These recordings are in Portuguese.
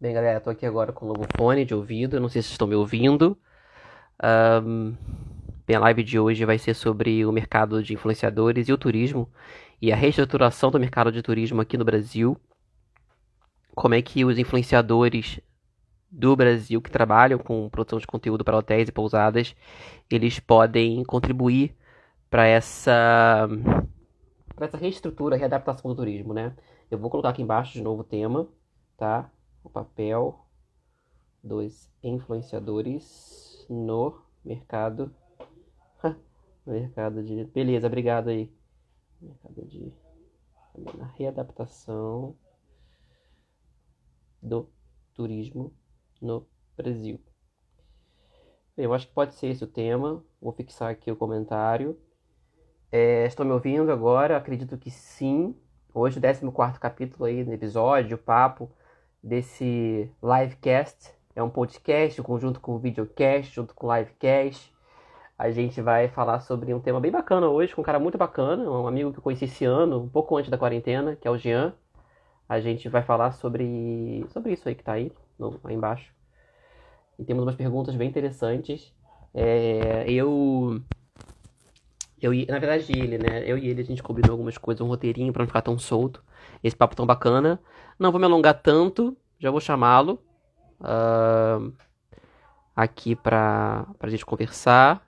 Bem, galera, tô aqui agora com o novo fone de ouvido, não sei se estão me ouvindo. Um, bem, a live de hoje vai ser sobre o mercado de influenciadores e o turismo e a reestruturação do mercado de turismo aqui no Brasil. Como é que os influenciadores do Brasil que trabalham com produção de conteúdo para hotéis e pousadas, eles podem contribuir para essa para essa reestrutura, readaptação do turismo, né? Eu vou colocar aqui embaixo de novo o tema, tá? O papel dos influenciadores no mercado. No mercado de beleza obrigado aí. Mercado de na readaptação do turismo no Brasil. Eu acho que pode ser esse o tema. Vou fixar aqui o comentário. É, me ouvindo agora? Acredito que sim. Hoje o 14 capítulo aí no episódio o papo desse livecast. É um podcast, conjunto com o videocast, junto com o livecast. A gente vai falar sobre um tema bem bacana hoje, com um cara muito bacana, um amigo que eu conheci esse ano, um pouco antes da quarentena, que é o Jean. A gente vai falar sobre, sobre isso aí que tá aí, no, aí embaixo. E temos umas perguntas bem interessantes. É, eu eu na verdade ele, né? Eu e ele a gente combinou algumas coisas, um roteirinho para não ficar tão solto. Esse papo tão bacana. Não vou me alongar tanto, já vou chamá-lo uh, aqui para a gente conversar.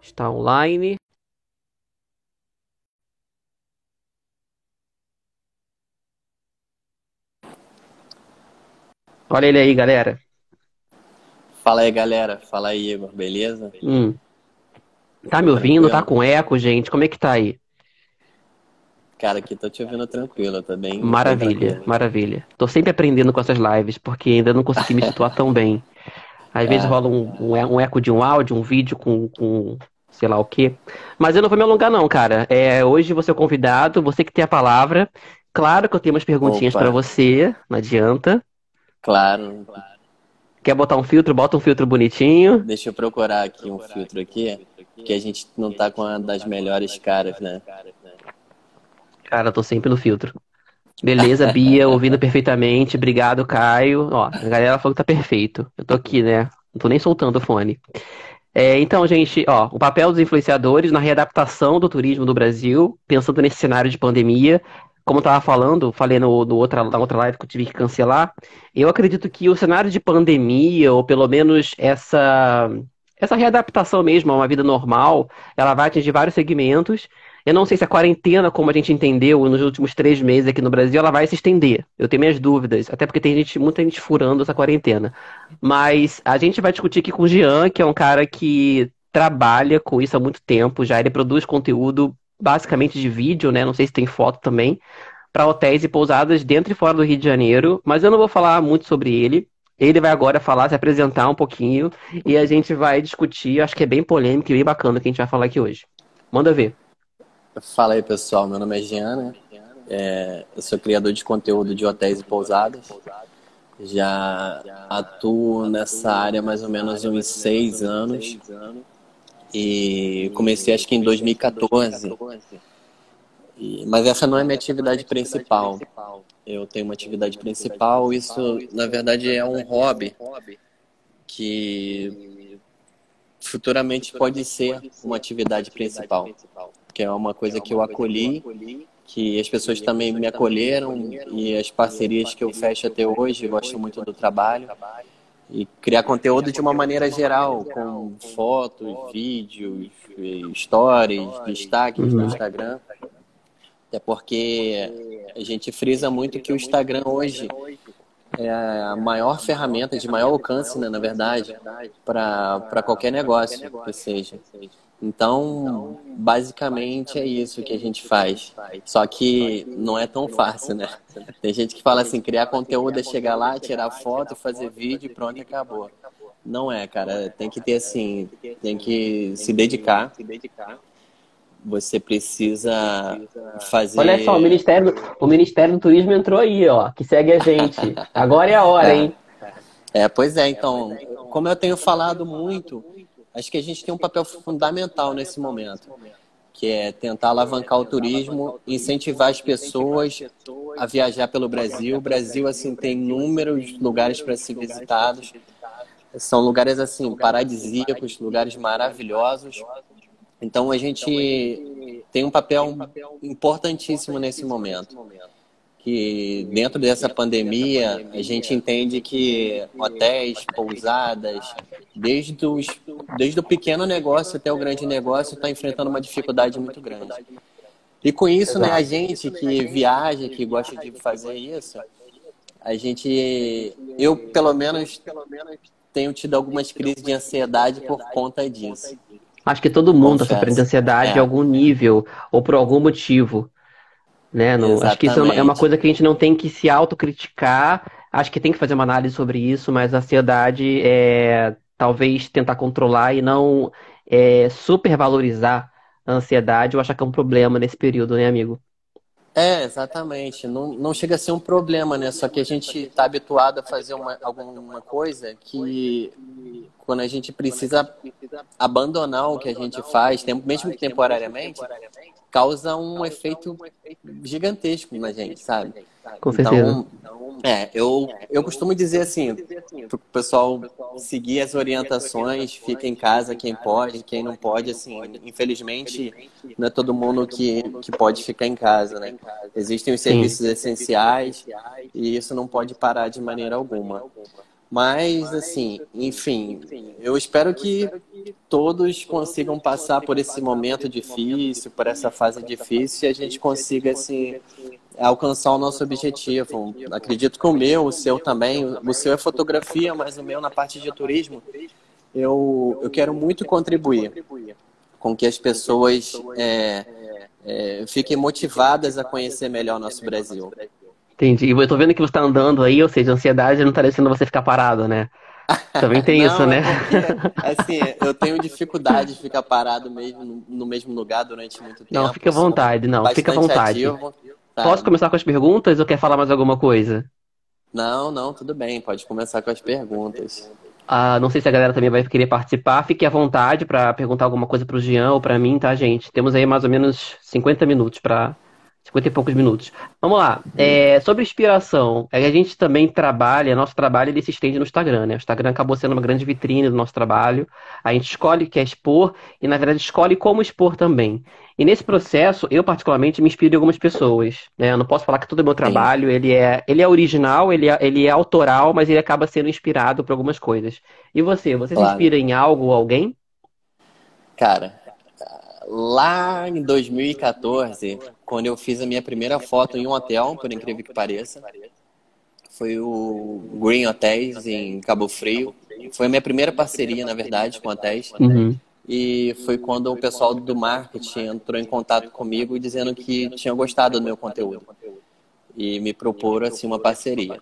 Está online. Olha ele aí, galera. Fala aí, galera. Fala aí, Igor. Beleza? Hum. Tá me ouvindo? Tá com eco, gente? Como é que tá aí? Cara, aqui tô te ouvindo tranquilo, tá bem. Maravilha, maravilha. Tô sempre aprendendo com essas lives, porque ainda não consegui me situar tão bem. Às vezes rola um, um, eco de um áudio, um vídeo com, com sei lá o quê. Mas eu não vou me alongar, não, cara. É, hoje você é o convidado, você que tem a palavra. Claro que eu tenho umas perguntinhas para você, não adianta. Claro, claro. Quer botar um filtro? Bota um filtro bonitinho. Deixa eu procurar aqui um filtro aqui, que a gente não tá com uma das melhores caras, né? Cara, eu tô sempre no filtro. Beleza, Bia, ouvindo perfeitamente. Obrigado, Caio. Ó, a galera falou que tá perfeito. Eu tô aqui, né? Não tô nem soltando o fone. É, então, gente, ó, o papel dos influenciadores na readaptação do turismo do Brasil, pensando nesse cenário de pandemia. Como eu tava falando, falei no, no outra, na outra live que eu tive que cancelar, eu acredito que o cenário de pandemia, ou pelo menos essa, essa readaptação mesmo a uma vida normal, ela vai atingir vários segmentos eu não sei se a quarentena, como a gente entendeu nos últimos três meses aqui no Brasil, ela vai se estender. Eu tenho minhas dúvidas, até porque tem gente, muita gente furando essa quarentena. Mas a gente vai discutir aqui com o Jean, que é um cara que trabalha com isso há muito tempo já. Ele produz conteúdo basicamente de vídeo, né? Não sei se tem foto também, para hotéis e pousadas dentro e fora do Rio de Janeiro. Mas eu não vou falar muito sobre ele. Ele vai agora falar, se apresentar um pouquinho e a gente vai discutir. Acho que é bem polêmico e bem bacana o que a gente vai falar aqui hoje. Manda ver. Fala aí, pessoal. Meu nome é Giana. É, eu sou criador de conteúdo de hotéis e pousadas. Já atuo nessa área mais ou menos uns seis anos. E comecei acho que em 2014. E, mas essa não é minha atividade principal. Eu tenho uma atividade principal. Isso, na verdade, é um hobby que futuramente pode ser uma atividade principal que é uma coisa que eu acolhi, que as pessoas também me acolheram e as parcerias que eu fecho até hoje, gosto muito do trabalho. E criar conteúdo de uma maneira geral, com fotos, vídeos, stories, destaques no uhum. Instagram. Até porque a gente frisa muito que o Instagram hoje é a maior ferramenta de maior alcance, né, na verdade, para qualquer negócio que seja. Então, basicamente é isso que a gente faz. Só que não é tão fácil, né? Tem gente que fala assim, criar conteúdo é chegar lá, tirar foto, fazer vídeo e pronto, acabou. Não é, cara. Tem que ter assim, tem que se dedicar. Você precisa fazer. Olha só, o Ministério, o Ministério do Turismo entrou aí, ó, que segue a gente. Agora é a hora, hein? É, pois é, então, como eu tenho falado muito, acho que a gente tem um papel fundamental nesse momento, que é tentar alavancar o turismo, incentivar as pessoas a viajar pelo Brasil. O Brasil assim tem inúmeros lugares para ser visitados. São lugares assim paradisíacos, lugares maravilhosos. Então a gente tem um papel importantíssimo nesse momento que dentro dessa pandemia a gente entende que hotéis, pousadas, desde, os, desde o pequeno negócio até o grande negócio está enfrentando uma dificuldade muito grande. E com isso, né, a gente que viaja, que gosta de fazer isso, a gente, eu pelo menos tenho tido algumas crises de ansiedade por conta disso. Acho que todo mundo está sofrendo de ansiedade é. em algum nível ou por algum motivo. Né? No, acho que isso é uma coisa que a gente não tem que se autocriticar. Acho que tem que fazer uma análise sobre isso, mas a ansiedade é talvez tentar controlar e não é, supervalorizar a ansiedade. Eu acho que é um problema nesse período, né, amigo? É, exatamente. Não, não chega a ser um problema, né? Só que a gente está habituado a fazer uma, alguma coisa que, quando a gente precisa abandonar o que a gente faz, mesmo temporariamente, causa um efeito gigantesco na gente, sabe? Com certeza. Então, é, eu, eu costumo dizer assim, para o pessoal seguir as orientações, fica em casa quem pode, quem não pode, assim, infelizmente não é todo mundo que, que pode ficar em casa, né? Existem os serviços Sim. essenciais e isso não pode parar de maneira alguma. Mas, assim, enfim, eu espero que todos consigam passar por esse momento difícil, por essa fase difícil, e a gente consiga, assim, alcançar o nosso objetivo. Acredito que o meu, o seu também, o seu é fotografia, mas o meu na parte de turismo, eu, eu quero muito contribuir com que as pessoas é, é, fiquem motivadas a conhecer melhor o nosso Brasil. Entendi. E eu tô vendo que você tá andando aí, ou seja, a ansiedade não tá deixando você ficar parado, né? Também tem não, isso, né? É porque, assim, eu tenho dificuldade de ficar parado mesmo no mesmo lugar durante muito tempo. Não, fica à vontade, não, fica à vontade. Ativo, Posso começar com as perguntas ou quer falar mais alguma coisa? Não, não, tudo bem, pode começar com as perguntas. Ah, não sei se a galera também vai querer participar. Fique à vontade para perguntar alguma coisa para o Jean ou para mim, tá, gente? Temos aí mais ou menos 50 minutos para 50 e poucos minutos. Vamos lá. É, sobre inspiração, é, a gente também trabalha, nosso trabalho ele se estende no Instagram, né? O Instagram acabou sendo uma grande vitrine do nosso trabalho. A gente escolhe o que é expor e, na verdade, escolhe como expor também. E nesse processo, eu particularmente me inspiro em algumas pessoas. Né? Eu não posso falar que todo o meu trabalho ele é, ele é original, ele é, ele é autoral, mas ele acaba sendo inspirado por algumas coisas. E você, você claro. se inspira em algo ou alguém? Cara, lá em 2014, quando eu fiz a minha primeira foto em um hotel, por incrível que pareça, foi o Green Hotels em Cabo Frio. Foi a minha primeira parceria, na verdade, com hotéis. Uhum. E foi quando o pessoal do marketing entrou em contato comigo dizendo que tinha gostado do meu conteúdo. E me proporam, assim, uma parceria.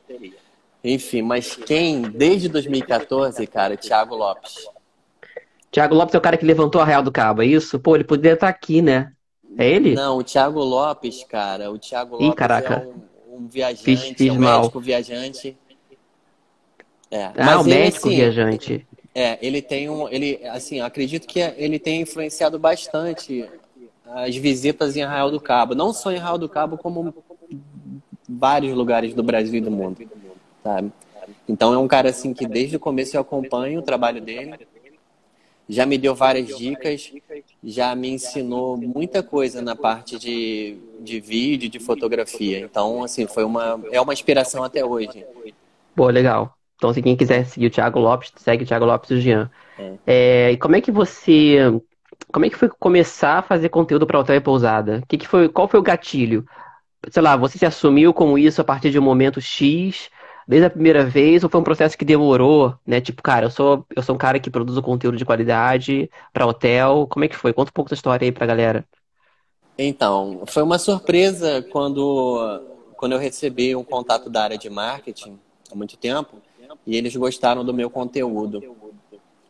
Enfim, mas quem, desde 2014, cara, Thiago Lopes. Tiago Lopes é o cara que levantou a Real do Cabo, é isso? Pô, ele poderia estar aqui, né? É ele? Não, o Thiago Lopes, cara. O Thiago Lopes Ih, caraca. é um, um viajante, fiz, fiz é um mal. médico viajante. É. Ah, Mas o ele, médico assim, viajante. É, ele tem um. Ele, assim, acredito que ele tem influenciado bastante as visitas em Arraial do Cabo. Não só em Arraial do Cabo, como vários lugares do Brasil e do mundo. Sabe? Então é um cara assim que desde o começo eu acompanho o trabalho dele já me deu várias dicas, já me ensinou muita coisa na parte de, de vídeo, de fotografia. Então, assim, foi uma, é uma inspiração até hoje. Pô, legal. Então, se quem quiser seguir o Thiago Lopes, segue o Thiago Lopes e o Jean. É. É, e como é que você. Como é que foi começar a fazer conteúdo para hotel e pousada? Que que foi, qual foi o gatilho? Sei lá, você se assumiu como isso a partir de um momento X? Desde a primeira vez ou foi um processo que demorou, né? Tipo, cara, eu sou, eu sou um cara que produz conteúdo de qualidade para hotel. Como é que foi? Conta um pouco da história aí pra galera. Então, foi uma surpresa quando, quando eu recebi um contato da área de marketing há muito tempo e eles gostaram do meu conteúdo.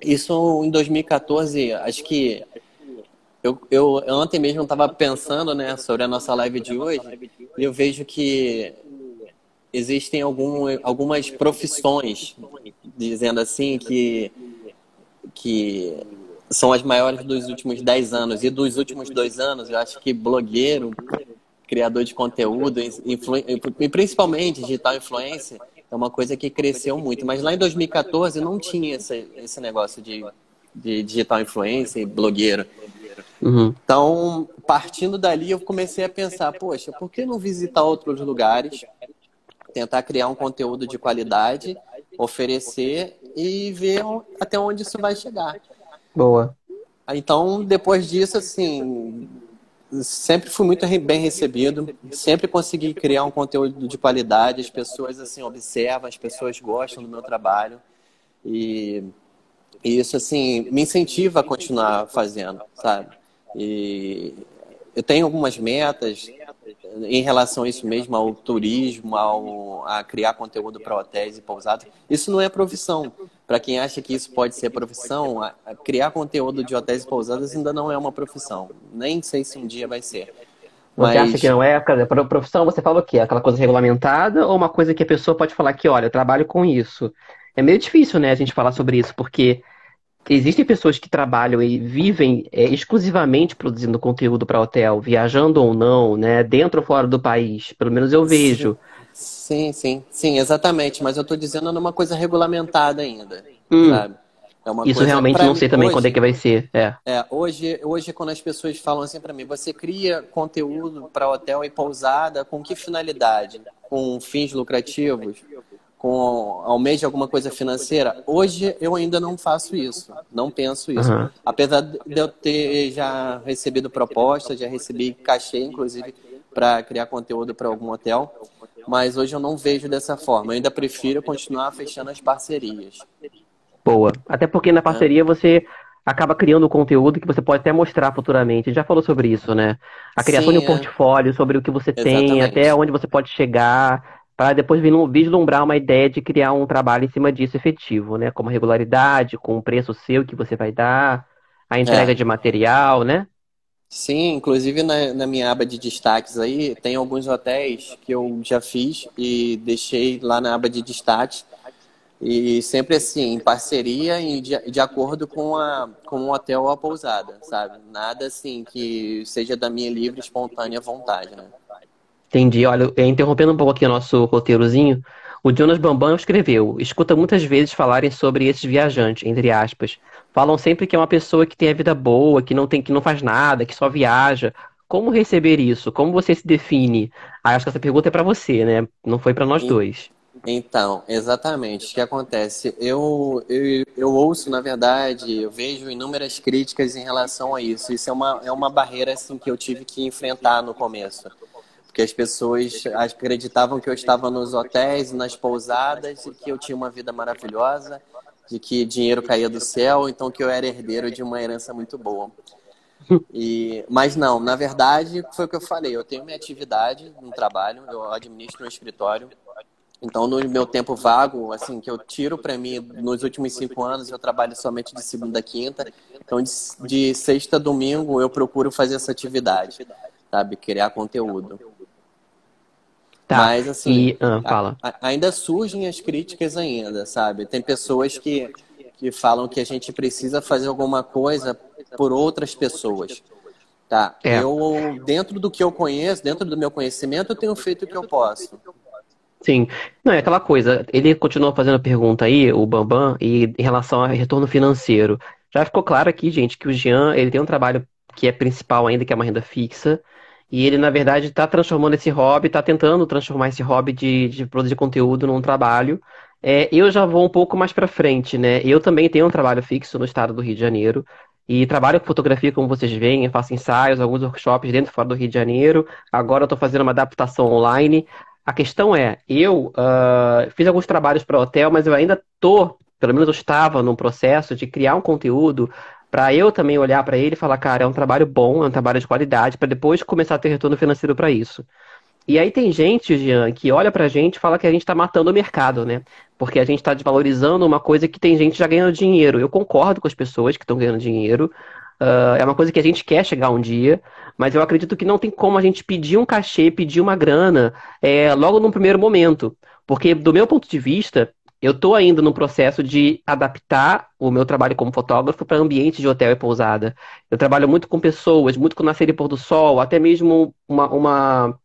Isso em 2014, acho que eu, eu ontem mesmo estava pensando né, sobre a nossa live de hoje e eu vejo que existem algum, algumas profissões, dizendo assim, que, que são as maiores dos últimos 10 anos. E dos últimos dois anos, eu acho que blogueiro, criador de conteúdo, e principalmente digital influencer, é uma coisa que cresceu muito. Mas lá em 2014 não tinha esse, esse negócio de, de digital influencer e blogueiro. Uhum. Então, partindo dali, eu comecei a pensar, poxa, por que não visitar outros lugares, tentar criar um conteúdo de qualidade, oferecer e ver até onde isso vai chegar. Boa. Então, depois disso, assim, sempre fui muito bem recebido, sempre consegui criar um conteúdo de qualidade, as pessoas assim observam, as pessoas gostam do meu trabalho e, e isso assim me incentiva a continuar fazendo, sabe? E eu tenho algumas metas em relação a isso mesmo, ao turismo, ao, a criar conteúdo para hotéis e pousadas. Isso não é profissão. Para quem acha que isso pode ser profissão, a, a criar conteúdo de hotéis e pousadas ainda não é uma profissão. Nem sei se um dia vai ser. Você Mas... acha que não é? Para profissão, você fala o quê? Aquela coisa regulamentada ou uma coisa que a pessoa pode falar que, olha, eu trabalho com isso? É meio difícil, né, a gente falar sobre isso, porque existem pessoas que trabalham e vivem é, exclusivamente produzindo conteúdo para hotel, viajando ou não, né, dentro ou fora do país. Pelo menos eu vejo. Sim, sim, sim, exatamente. Mas eu estou dizendo numa coisa regulamentada ainda, hum. sabe? É Isso coisa, realmente não sei também hoje, quando é que vai ser. É. é, hoje, hoje quando as pessoas falam assim para mim, você cria conteúdo para hotel e pousada com que finalidade? Com fins lucrativos? Com almeja alguma coisa financeira. Hoje eu ainda não faço isso, não penso isso. Uhum. Apesar de eu ter já recebido propostas, já recebi cachê, inclusive, para criar conteúdo para algum hotel, mas hoje eu não vejo dessa forma. Eu ainda prefiro continuar fechando as parcerias. Boa. Até porque na parceria é. você acaba criando conteúdo que você pode até mostrar futuramente. já falou sobre isso, né? A criação Sim, de um é. portfólio, sobre o que você Exatamente. tem, até onde você pode chegar para depois vislumbrar uma ideia de criar um trabalho em cima disso efetivo, né? Como regularidade, com o preço seu que você vai dar, a entrega é. de material, né? Sim, inclusive na, na, minha aba de destaques aí, tem alguns hotéis que eu já fiz e deixei lá na aba de destaques. E sempre assim, em parceria e de, de acordo com, a, com o hotel ou a pousada, sabe? Nada assim que seja da minha livre, espontânea vontade, né? Entendi. Olha, interrompendo um pouco aqui o nosso roteirozinho, o Jonas Bambam escreveu: escuta muitas vezes falarem sobre esses viajantes, entre aspas. Falam sempre que é uma pessoa que tem a vida boa, que não tem, que não faz nada, que só viaja. Como receber isso? Como você se define? Ah, acho que essa pergunta é para você, né? Não foi para nós dois. Então, exatamente. O que acontece? Eu, eu, eu ouço, na verdade, eu vejo inúmeras críticas em relação a isso. Isso é uma, é uma barreira assim, que eu tive que enfrentar no começo porque as pessoas acreditavam que eu estava nos hotéis, nas pousadas, e que eu tinha uma vida maravilhosa, de que dinheiro caía do céu, então que eu era herdeiro de uma herança muito boa. E, mas não, na verdade, foi o que eu falei. Eu tenho minha atividade no trabalho, eu administro um escritório. Então, no meu tempo vago, assim, que eu tiro para mim, nos últimos cinco anos, eu trabalho somente de segunda a quinta. Então, de, de sexta a domingo, eu procuro fazer essa atividade, sabe? Criar conteúdo. Tá. Mas assim, e, ah, fala. A, ainda surgem as críticas ainda, sabe? Tem pessoas que, que falam que a gente precisa fazer alguma coisa por outras pessoas. Tá. É. Eu, dentro do que eu conheço, dentro do meu conhecimento, eu tenho feito o que eu posso. Sim. Não, é aquela coisa. Ele continuou fazendo a pergunta aí, o Bambam, e em relação ao retorno financeiro. Já ficou claro aqui, gente, que o Jean, ele tem um trabalho que é principal ainda, que é uma renda fixa. E ele, na verdade, está transformando esse hobby, está tentando transformar esse hobby de, de produzir conteúdo num trabalho. É, eu já vou um pouco mais para frente, né? Eu também tenho um trabalho fixo no estado do Rio de Janeiro. E trabalho com fotografia, como vocês veem, faço ensaios, alguns workshops dentro e fora do Rio de Janeiro. Agora eu estou fazendo uma adaptação online. A questão é, eu uh, fiz alguns trabalhos para hotel, mas eu ainda estou, pelo menos eu estava num processo de criar um conteúdo para eu também olhar para ele e falar, cara, é um trabalho bom, é um trabalho de qualidade, para depois começar a ter retorno financeiro para isso. E aí tem gente, Jean, que olha pra gente e fala que a gente está matando o mercado, né? Porque a gente está desvalorizando uma coisa que tem gente já ganhando dinheiro. Eu concordo com as pessoas que estão ganhando dinheiro. Uh, é uma coisa que a gente quer chegar um dia, mas eu acredito que não tem como a gente pedir um cachê, pedir uma grana é, logo no primeiro momento. Porque, do meu ponto de vista, eu estou ainda no processo de adaptar o meu trabalho como fotógrafo para ambiente de hotel e pousada. Eu trabalho muito com pessoas, muito com nascer e pôr do sol, até mesmo uma, uma,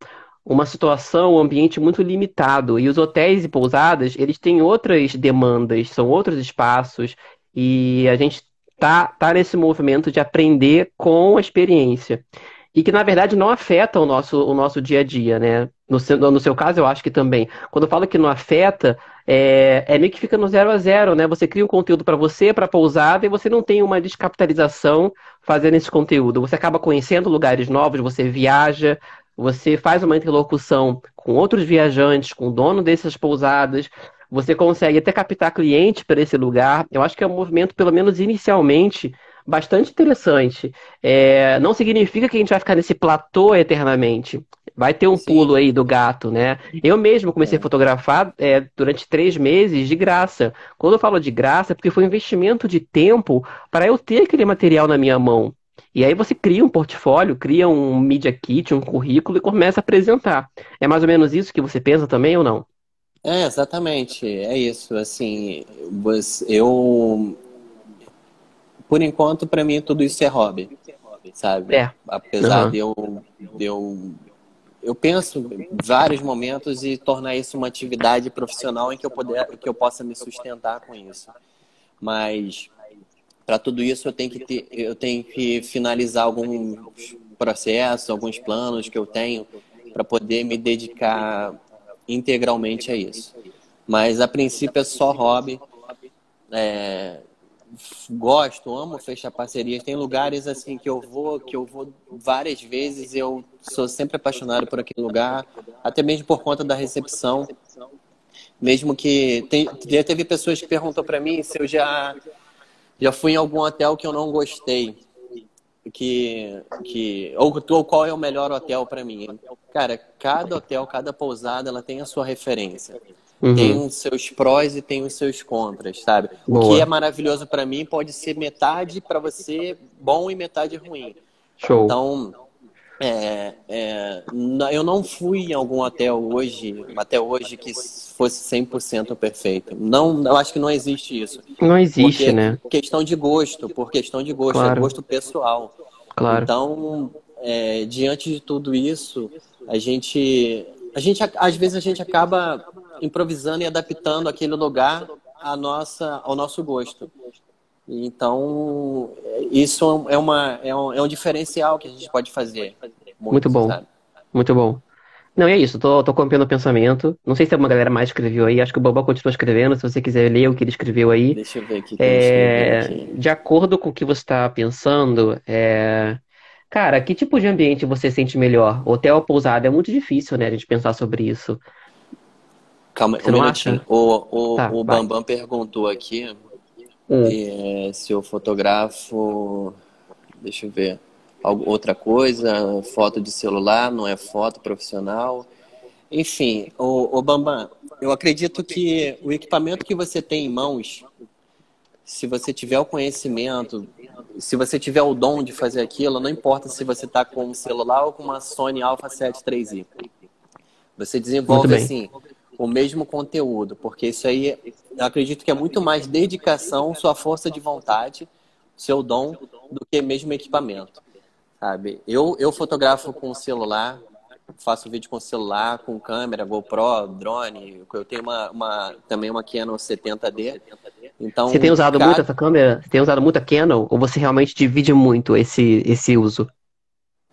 uma situação, um ambiente muito limitado. E os hotéis e pousadas, eles têm outras demandas, são outros espaços, e a gente tá, tá nesse movimento de aprender com a experiência. E que, na verdade, não afeta o nosso, o nosso dia a dia, né? No no seu caso, eu acho que também. Quando eu falo que não afeta, é, é meio que fica no zero a zero, né? Você cria um conteúdo para você, para pousada, e você não tem uma descapitalização fazendo esse conteúdo. Você acaba conhecendo lugares novos, você viaja, você faz uma interlocução com outros viajantes, com o dono dessas pousadas, você consegue até captar cliente para esse lugar. Eu acho que é um movimento, pelo menos inicialmente, bastante interessante. É, não significa que a gente vai ficar nesse platô eternamente. Vai ter um Sim. pulo aí do gato, né? Eu mesmo comecei é. a fotografar é, durante três meses de graça. Quando eu falo de graça, é porque foi um investimento de tempo para eu ter aquele material na minha mão. E aí você cria um portfólio, cria um media kit, um currículo e começa a apresentar. É mais ou menos isso que você pensa também ou não? É, exatamente. É isso. Assim, eu. Por enquanto, para mim, tudo isso é hobby. Sabe? É. Apesar uhum. de, eu, de eu. Eu penso em vários momentos e tornar isso uma atividade profissional em que eu, poder, que eu possa me sustentar com isso. Mas para tudo isso eu tenho que ter, eu tenho que finalizar alguns processos, alguns planos que eu tenho para poder me dedicar integralmente a isso. Mas a princípio é só hobby. É, gosto, amo fechar parcerias. Tem lugares assim que eu vou, que eu vou várias vezes. Eu sou sempre apaixonado por aquele lugar, até mesmo por conta da recepção. Mesmo que tem, já teve pessoas que perguntam para mim se eu já já fui em algum hotel que eu não gostei que, que ou, ou qual é o melhor hotel para mim. Cara, cada hotel, cada pousada, ela tem a sua referência. Uhum. Tem os seus prós e tem os seus contras, sabe? Boa. O que é maravilhoso para mim pode ser metade para você bom e metade ruim. Show. Então, é, é, eu não fui em algum hotel hoje, até hoje, que fosse 100% perfeito. Não, eu acho que não existe isso. Não existe, né? Questão de gosto, por questão de gosto, é claro. é gosto pessoal. Claro. Então, é, diante de tudo isso, a gente, a gente, às vezes a gente acaba improvisando e adaptando aquele lugar à nossa, ao nosso gosto. Então, isso é, uma, é, um, é um diferencial que a gente pode fazer. Muito, muito bom. Sabe? Muito bom. Não, é isso, tô, tô acompanhando o pensamento. Não sei se alguma galera mais escreveu aí, acho que o Bobo continua escrevendo, se você quiser ler o que ele escreveu aí. Deixa eu ver aqui. É, aqui. De acordo com o que você está pensando, é... cara, que tipo de ambiente você sente melhor? Hotel ou pousada? É muito difícil, né, a gente pensar sobre isso. Calma, você um não minutinho. Acha? O, o, tá, o Bambam perguntou aqui hum. é, se o fotógrafo. Deixa eu ver outra coisa, foto de celular, não é foto profissional. Enfim, o, o Bambam, eu acredito que o equipamento que você tem em mãos, se você tiver o conhecimento, se você tiver o dom de fazer aquilo, não importa se você está com um celular ou com uma Sony Alpha 7 3i. Você desenvolve assim o mesmo conteúdo, porque isso aí eu acredito que é muito mais dedicação, sua força de vontade, seu dom, do que mesmo equipamento sabe? Eu, eu fotografo com celular, faço vídeo com celular, com câmera, GoPro, drone. Eu tenho uma, uma também uma Canon 70D. Então, você tem usado cada... muito essa câmera? Você tem usado muito a Canon? Ou você realmente divide muito esse, esse uso?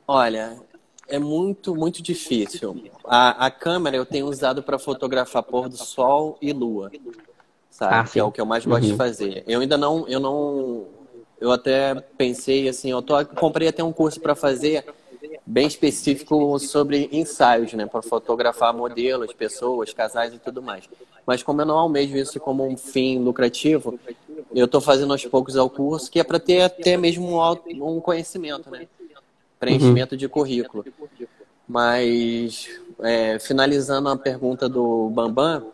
Olha, é muito, muito difícil. A, a câmera eu tenho usado para fotografar pôr do sol e lua, sabe? Ah, que é o que eu mais gosto uhum. de fazer. Eu ainda não, eu não eu até pensei assim, eu tô, comprei até um curso para fazer bem específico sobre ensaios, né, para fotografar modelos, pessoas, casais e tudo mais. Mas como eu não almejo isso como um fim lucrativo, eu estou fazendo aos poucos ao curso, que é para ter até mesmo um, um conhecimento, né, preenchimento uhum. de currículo. Mas é, finalizando a pergunta do Bambam,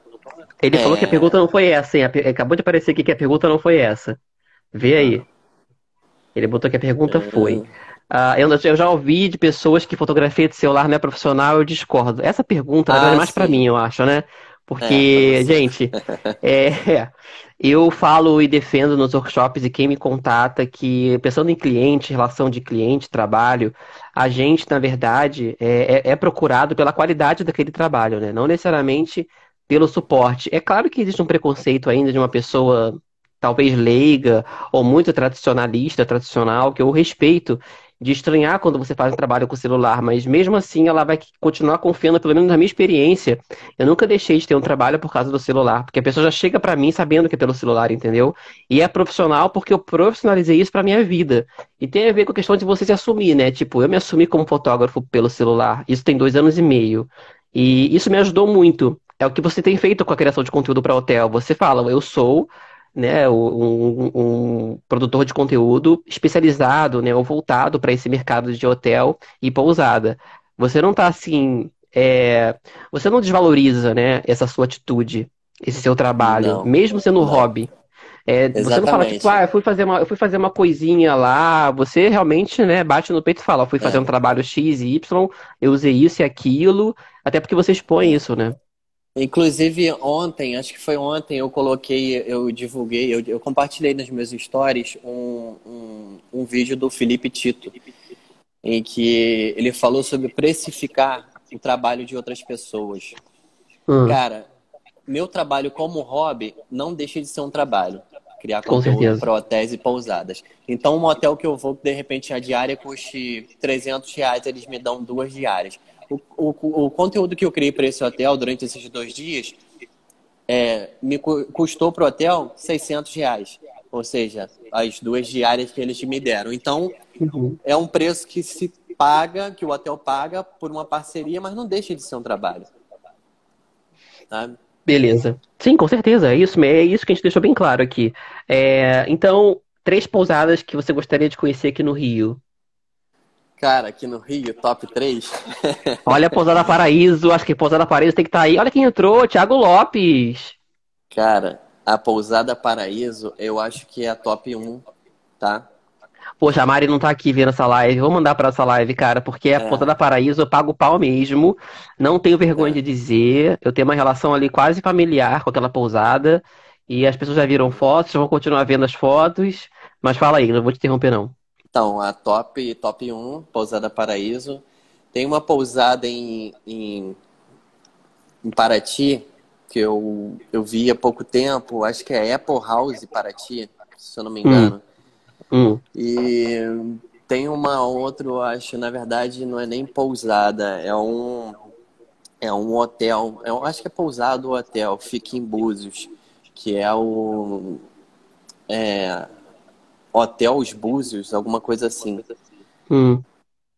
ele é... falou que a pergunta não foi essa, hein? Acabou de aparecer aqui que a pergunta não foi essa. Vê aí. Ele botou que a pergunta foi. Uh, eu, eu, já ouvi de pessoas que fotografia de celular não é profissional, eu discordo. Essa pergunta ah, é mais para mim, eu acho, né? Porque, é, gente, é, eu falo e defendo nos workshops e quem me contata que, pensando em cliente, relação de cliente, trabalho, a gente, na verdade, é, é, é procurado pela qualidade daquele trabalho, né? Não necessariamente pelo suporte. É claro que existe um preconceito ainda de uma pessoa talvez leiga ou muito tradicionalista, tradicional, que eu respeito, de estranhar quando você faz um trabalho com o celular, mas mesmo assim ela vai continuar confiando, pelo menos na minha experiência. Eu nunca deixei de ter um trabalho por causa do celular, porque a pessoa já chega para mim sabendo que é pelo celular, entendeu? E é profissional porque eu profissionalizei isso para minha vida. E tem a ver com a questão de você se assumir, né? Tipo, eu me assumi como fotógrafo pelo celular. Isso tem dois anos e meio. E isso me ajudou muito. É o que você tem feito com a criação de conteúdo para hotel. Você fala, eu sou né, um, um, produtor de conteúdo especializado, né, ou voltado para esse mercado de hotel e pousada. Você não está assim, é... você não desvaloriza, né, essa sua atitude, esse seu trabalho, não, mesmo sendo um hobby. É, você não fala, tipo, ah, eu fui, fazer uma, eu fui fazer uma coisinha lá. Você realmente, né, bate no peito e fala, eu fui fazer é. um trabalho X e Y, eu usei isso e aquilo, até porque você expõe isso, né? Inclusive, ontem, acho que foi ontem, eu coloquei, eu divulguei, eu, eu compartilhei nas meus stories um, um, um, vídeo do Felipe Tito, em que ele falou sobre precificar o trabalho de outras pessoas. Hum. Cara, meu trabalho como hobby não deixa de ser um trabalho. Criar conteúdo para hotéis e pousadas. Então, um hotel que eu vou, de repente, a diária custe 300 reais, eles me dão duas diárias o, o, o conteúdo que eu criei para esse hotel durante esses dois dias é, me custou para o hotel 600 reais. Ou seja, as duas diárias que eles me deram. Então, uhum. é um preço que se paga, que o hotel paga por uma parceria, mas não deixa de ser um trabalho. Sabe? Beleza. Sim, com certeza. É isso, é isso que a gente deixou bem claro aqui. É, então, três pousadas que você gostaria de conhecer aqui no Rio. Cara, aqui no Rio, top 3. Olha a Pousada Paraíso, acho que a Pousada Paraíso tem que estar tá aí. Olha quem entrou, Thiago Lopes. Cara, a Pousada Paraíso, eu acho que é a top 1, tá? Poxa, a Mari não tá aqui vendo essa live. Vou mandar para essa live, cara, porque a é. Pousada Paraíso eu pago pau mesmo. Não tenho vergonha é. de dizer. Eu tenho uma relação ali quase familiar com aquela pousada. E as pessoas já viram fotos, vão continuar vendo as fotos. Mas fala aí, não vou te interromper, não. Então, a top, top 1, Pousada Paraíso. Tem uma pousada em, em, em Paraty, que eu, eu vi há pouco tempo, acho que é Apple House Paraty, se eu não me engano. Hum. Hum. E tem uma outra, acho, na verdade, não é nem pousada, é um é um hotel, eu acho que é pousado o hotel, fica em Búzios, que é o é, Hotel Os Búzios, alguma coisa assim. Hum.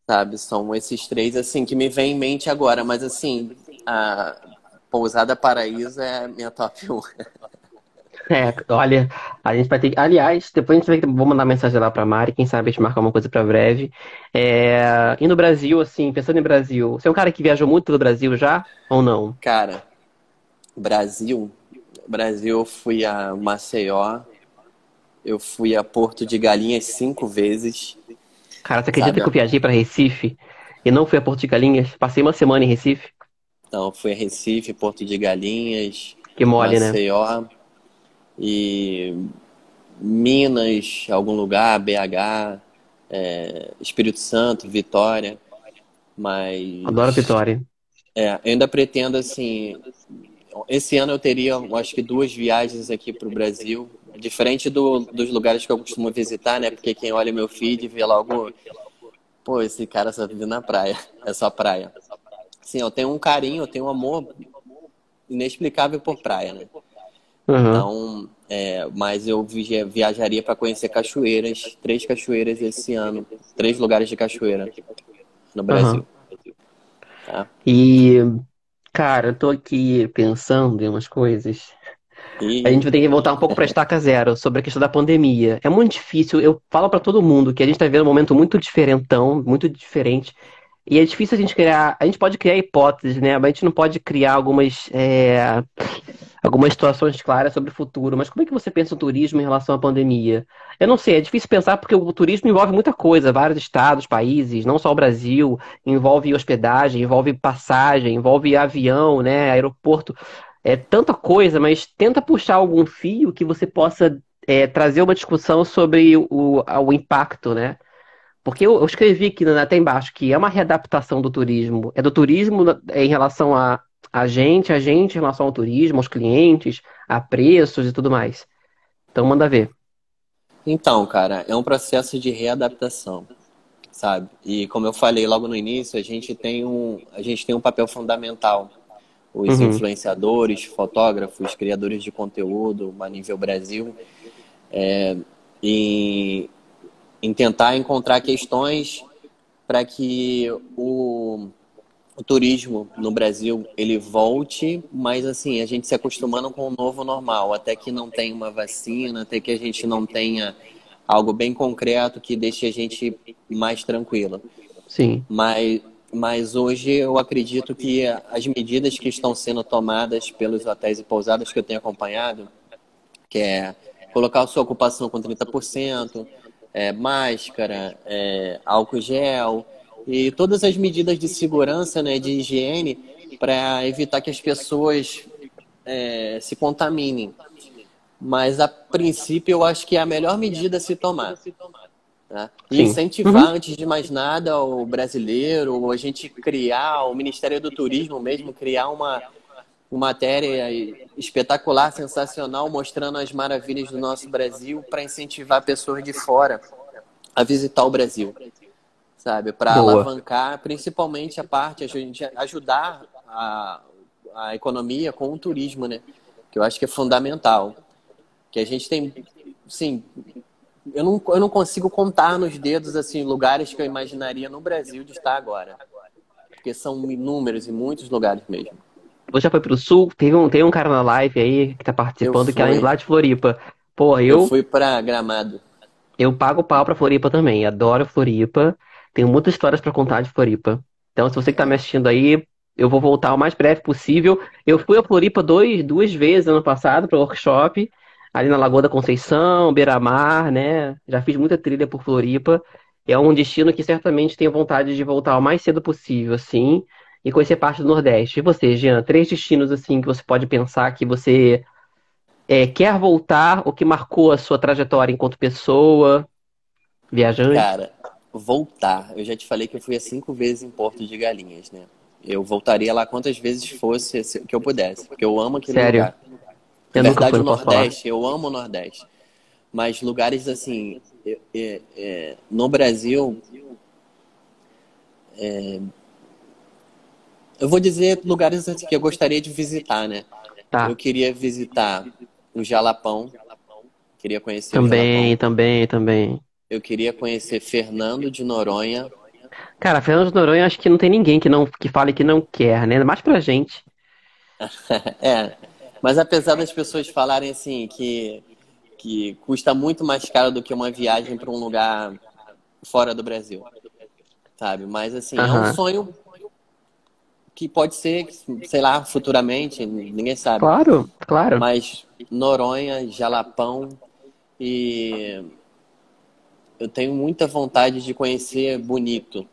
Sabe? São esses três, assim, que me vem em mente agora. Mas, assim, a Pousada Paraíso é minha top 1. É, olha, a gente vai ter que. Aliás, depois a gente vai vou mandar mensagem lá pra Mari, quem sabe a gente marcar uma coisa pra breve. É... E no Brasil, assim, pensando em Brasil, você é um cara que viajou muito pelo Brasil já ou não? Cara, Brasil. Brasil, eu fui a Maceió, eu fui a Porto de Galinhas cinco vezes. Cara, você acredita sabe? que eu viajei para Recife e não fui a Porto de Galinhas? Passei uma semana em Recife. Então, fui a Recife, Porto de Galinhas, que mole, né? Maceió, né? e Minas, algum lugar, BH, é, Espírito Santo, Vitória, mas... Adoro Vitória. É, eu ainda pretendo, assim, esse ano eu teria, acho que duas viagens aqui para o Brasil, Diferente do, dos lugares que eu costumo visitar, né? Porque quem olha meu feed vê logo, pô, esse cara só vive na praia, é só praia. Sim, eu tenho um carinho, eu tenho um amor inexplicável por praia, né? Uhum. Então, é, mas eu viajaria para conhecer cachoeiras, três cachoeiras esse ano, três lugares de cachoeira no Brasil. Uhum. Tá? E, cara, eu tô aqui pensando em umas coisas. E... A gente vai ter que voltar um pouco para a estaca zero sobre a questão da pandemia. É muito difícil. Eu falo para todo mundo que a gente está vivendo um momento muito diferentão, muito diferente. E é difícil a gente criar. A gente pode criar hipóteses, né? Mas a gente não pode criar algumas. É, algumas situações claras sobre o futuro. Mas como é que você pensa o turismo em relação à pandemia? Eu não sei, é difícil pensar porque o turismo envolve muita coisa, vários estados, países, não só o Brasil, envolve hospedagem, envolve passagem, envolve avião, né? Aeroporto. É tanta coisa, mas tenta puxar algum fio que você possa é, trazer uma discussão sobre o, o impacto, né? Porque eu, eu escrevi aqui né, até embaixo que é uma readaptação do turismo. É do turismo em relação a, a gente, a gente em relação ao turismo, aos clientes, a preços e tudo mais. Então manda ver. Então, cara, é um processo de readaptação, sabe? E como eu falei logo no início, a gente tem um, a gente tem um papel fundamental. Os uhum. influenciadores, fotógrafos, criadores de conteúdo a nível Brasil, é, em, em tentar encontrar questões para que o, o turismo no Brasil ele volte, mas assim, a gente se acostumando com o novo normal, até que não tenha uma vacina, até que a gente não tenha algo bem concreto que deixe a gente mais tranquila. Sim. Mas, mas hoje eu acredito que as medidas que estão sendo tomadas pelos hotéis e pousadas que eu tenho acompanhado, que é colocar a sua ocupação com 30%, é, máscara, é, álcool gel, e todas as medidas de segurança, né, de higiene, para evitar que as pessoas é, se contaminem. Mas, a princípio, eu acho que é a melhor medida a se tomar. Tá? E incentivar, uhum. antes de mais nada, o brasileiro, a gente criar, o Ministério do Turismo mesmo, criar uma, uma matéria espetacular, sensacional, mostrando as maravilhas do nosso Brasil para incentivar pessoas de fora a visitar o Brasil sabe? Para alavancar principalmente a parte, a gente ajudar a, a economia com o turismo, né? Que eu acho que é fundamental. Que a gente tem, sim, eu não, eu não consigo contar nos dedos, assim, lugares que eu imaginaria no Brasil de estar agora. Porque são inúmeros e muitos lugares mesmo. Você já foi pro sul? Tem um, tem um cara na live aí que tá participando que é lá de Floripa. Porra, eu... Eu fui pra Gramado. Eu pago pau pra Floripa também. Adoro Floripa. Tenho muitas histórias para contar de Floripa. Então, se você que está me assistindo aí, eu vou voltar o mais breve possível. Eu fui a Floripa dois, duas vezes ano passado para o workshop, ali na Lagoa da Conceição, Beira-Mar, né? Já fiz muita trilha por Floripa. É um destino que certamente tenho vontade de voltar o mais cedo possível, assim, e conhecer parte do Nordeste. E você, Jean, três destinos assim que você pode pensar que você é, quer voltar, ou que marcou a sua trajetória enquanto pessoa, viajante? Cara, voltar. Eu já te falei que eu fui a cinco vezes em Porto de Galinhas, né? Eu voltaria lá quantas vezes fosse que eu pudesse, porque eu amo aquele Sério? lugar. Na verdade, o Nordeste, eu amo o Nordeste. Mas lugares assim, é, é, no Brasil, é, eu vou dizer lugares assim, que eu gostaria de visitar, né? Tá. Eu queria visitar o Jalapão, queria conhecer também, Também, também, também. Eu queria conhecer Fernando de Noronha. Cara, Fernando de Noronha, acho que não tem ninguém que não que fale que não quer, né? Mais pra gente. é. Mas apesar das pessoas falarem assim que que custa muito mais caro do que uma viagem para um lugar fora do Brasil, sabe? Mas assim é um sonho que pode ser, sei lá, futuramente, ninguém sabe. Claro, claro. Mas Noronha, Jalapão e eu tenho muita vontade de conhecer Bonito.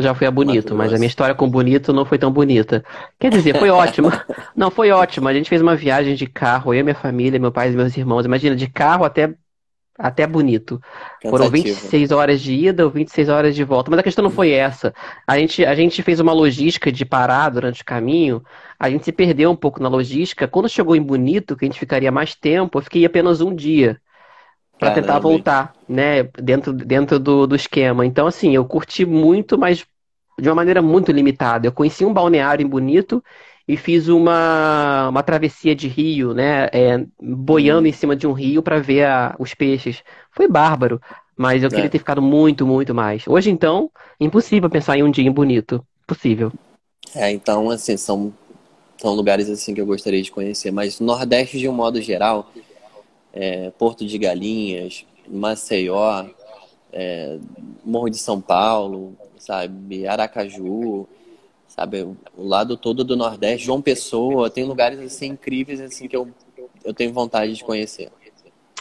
Já fui a Bonito, mas a minha história com Bonito não foi tão bonita. Quer dizer, foi ótima. não, foi ótima. A gente fez uma viagem de carro, eu, minha família, meu pai e meus irmãos. Imagina, de carro até, até Bonito. Cansativo. Foram 26 horas de ida ou 26 horas de volta. Mas a questão não foi essa. A gente, a gente fez uma logística de parar durante o caminho. A gente se perdeu um pouco na logística. Quando chegou em Bonito, que a gente ficaria mais tempo, eu fiquei apenas um dia para tentar voltar, né, dentro, dentro do, do esquema. Então, assim, eu curti muito, mas de uma maneira muito limitada. Eu conheci um balneário em Bonito e fiz uma, uma travessia de rio, né, é, boiando em cima de um rio para ver a, os peixes. Foi bárbaro, mas eu é. queria ter ficado muito, muito mais. Hoje, então, impossível pensar em um dia em Bonito. Possível. É, então, assim, são, são lugares assim que eu gostaria de conhecer. Mas Nordeste, de um modo geral, é, Porto de Galinhas, Maceió, é, Morro de São Paulo, sabe, Aracaju, sabe, o lado todo do Nordeste, João Pessoa, tem lugares assim incríveis assim que eu, eu tenho vontade de conhecer.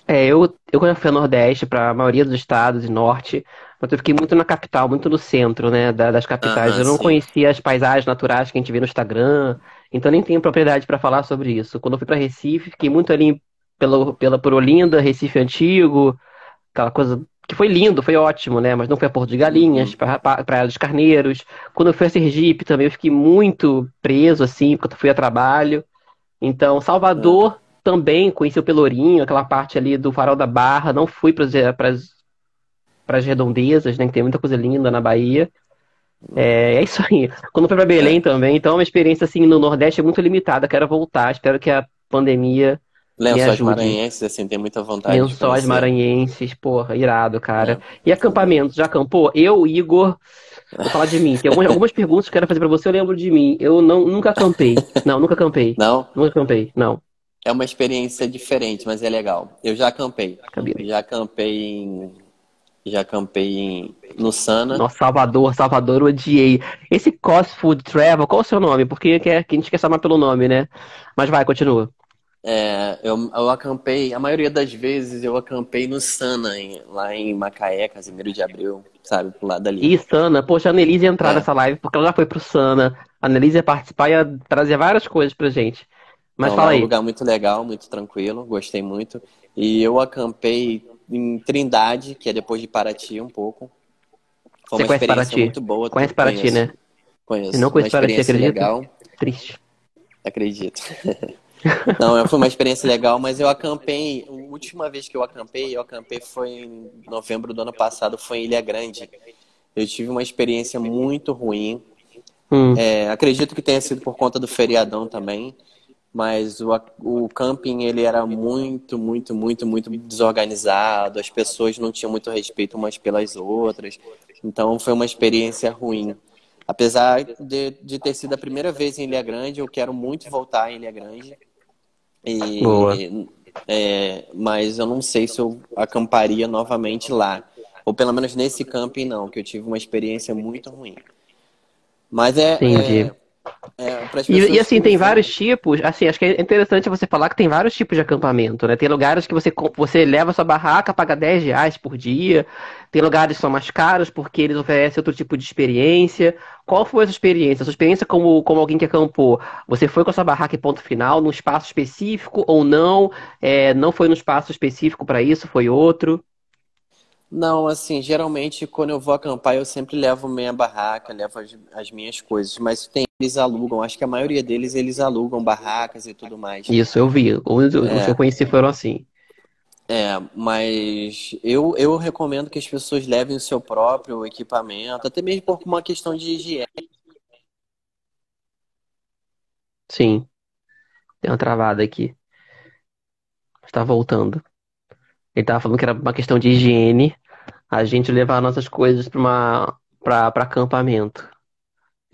É, eu, eu quando fui ao Nordeste, para a maioria dos estados e Norte, mas eu fiquei muito na capital, muito no centro, né, das capitais. eu não sim. conhecia as paisagens naturais que a gente vê no Instagram então nem tenho propriedade para falar sobre isso. Quando eu fui para Recife, fiquei muito ali pela, pela por Olinda, Recife Antigo, aquela coisa que foi lindo, foi ótimo, né? Mas não foi a Porto de Galinhas, uhum. Praia dos Carneiros. Quando eu fui a Sergipe também eu fiquei muito preso, assim, porque eu fui a trabalho. Então, Salvador uhum. também conheci o Pelourinho, aquela parte ali do Farol da Barra. Não fui para as redondezas, né? Que tem muita coisa linda na Bahia. É, é isso aí. Quando fui para Belém é. também, então é uma experiência assim no Nordeste é muito limitada. Quero voltar, espero que a pandemia Lençóis maranhenses, assim, tem muita vontade Lençóis maranhenses, porra, irado, cara. É. E acampamento, já acampou? Eu, Igor, vou falar de mim. Tem algumas, algumas perguntas que eu quero fazer pra você, eu lembro de mim. Eu não, nunca acampei. Não, nunca acampei. Não? Nunca acampei, não. É uma experiência diferente, mas é legal. Eu já acampei. Já acampei em já acampei em, no Sana. Nossa, Salvador, Salvador, eu odiei. Esse Cost Food Travel, qual é o seu nome? Porque quer, que a gente quer chamar pelo nome, né? Mas vai, continua. É, eu, eu acampei, a maioria das vezes eu acampei no Sana, em, lá em Macaé, Casimiro de Abril, sabe, pro lado dali. E Sana, poxa, a Annelise ia entrar é. nessa live, porque ela já foi pro Sana. A Annelise ia participar e ia trazer várias coisas pra gente. Mas então, fala aí. É um lugar muito legal, muito tranquilo, gostei muito. E eu acampei em Trindade, que é depois de Paraty um pouco. Foi Você uma experiência Paraty? muito boa. Conhece Paraty, conheço. né? Conheço. não conhece Paraty, acredita? legal. Triste. Acredito. Não, foi uma experiência legal, mas eu acampei. A última vez que eu acampei, eu acampei foi em novembro do ano passado, foi em Ilha Grande. Eu tive uma experiência muito ruim. Hum. É, acredito que tenha sido por conta do feriadão também, mas o, o camping ele era muito, muito, muito, muito desorganizado. As pessoas não tinham muito respeito umas pelas outras. Então foi uma experiência ruim. Apesar de, de ter sido a primeira vez em Ilha Grande, eu quero muito voltar em Ilha Grande. E, Boa. É, mas eu não sei se eu acamparia novamente lá. Ou pelo menos nesse camping não, que eu tive uma experiência muito ruim. Mas é, é é, e, e, assim, tem vários tipos. Assim, acho que é interessante você falar que tem vários tipos de acampamento, né? Tem lugares que você, você leva sua barraca, paga 10 reais por dia. Tem lugares que são mais caros porque eles oferecem outro tipo de experiência. Qual foi a sua experiência? A sua experiência como, como alguém que acampou? Você foi com a sua barraca em ponto final, num espaço específico ou não? É, não foi num espaço específico para isso, foi outro? Não, assim, geralmente quando eu vou acampar eu sempre levo minha barraca, levo as, as, minhas coisas, mas tem eles alugam, acho que a maioria deles eles alugam barracas e tudo mais. Isso, eu vi. Os, é. que eu conheci foram assim. É, mas eu, eu recomendo que as pessoas levem o seu próprio equipamento, até mesmo por uma questão de higiene. Sim. Tem uma travada aqui. Está voltando. Ele estava falando que era uma questão de higiene, a gente levar nossas coisas para uma para acampamento.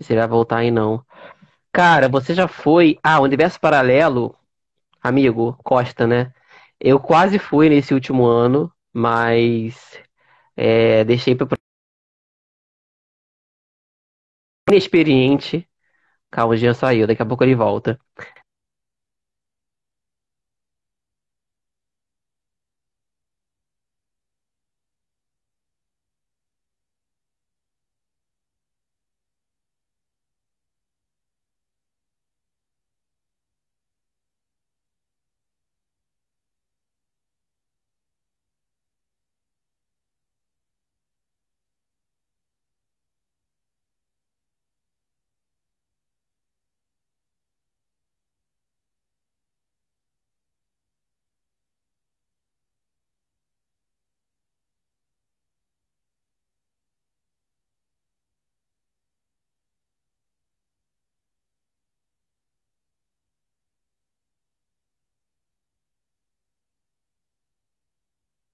Se ele vai voltar aí não. Cara, você já foi. Ah, Universo Paralelo, amigo, Costa, né? Eu quase fui nesse último ano, mas é, deixei para inexperiente. Calma, o Jean saiu, daqui a pouco ele volta.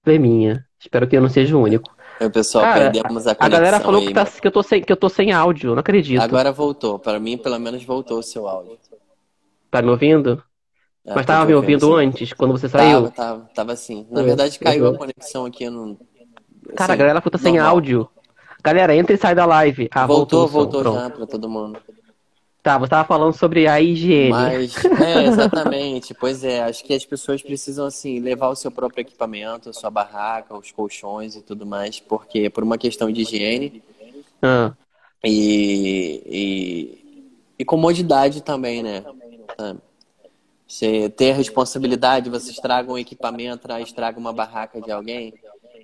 Probleminha. Espero que eu não seja o único. O pessoal, Cara, perdemos a conexão. A galera falou aí, que, tá, que, eu tô sem, que eu tô sem áudio, não acredito. Agora voltou. Para mim, pelo menos, voltou o seu áudio. Tá me ouvindo? É, Mas tava me ouvindo sim. antes, quando você saiu? Tava, tava, tava sim. Na verdade, caiu a conexão aqui. no. Cara, a galera puta sem áudio. Galera, entra e sai da live. Ah, voltou, voltou, voltou já pra todo mundo. Tá, você estava falando sobre a higiene. Mas, é, exatamente. pois é, acho que as pessoas precisam, assim, levar o seu próprio equipamento, a sua barraca, os colchões e tudo mais, porque por uma questão de higiene. Ah. E, e, e comodidade também, né? Você ter a responsabilidade, você estraga um equipamento, estraga uma barraca de alguém,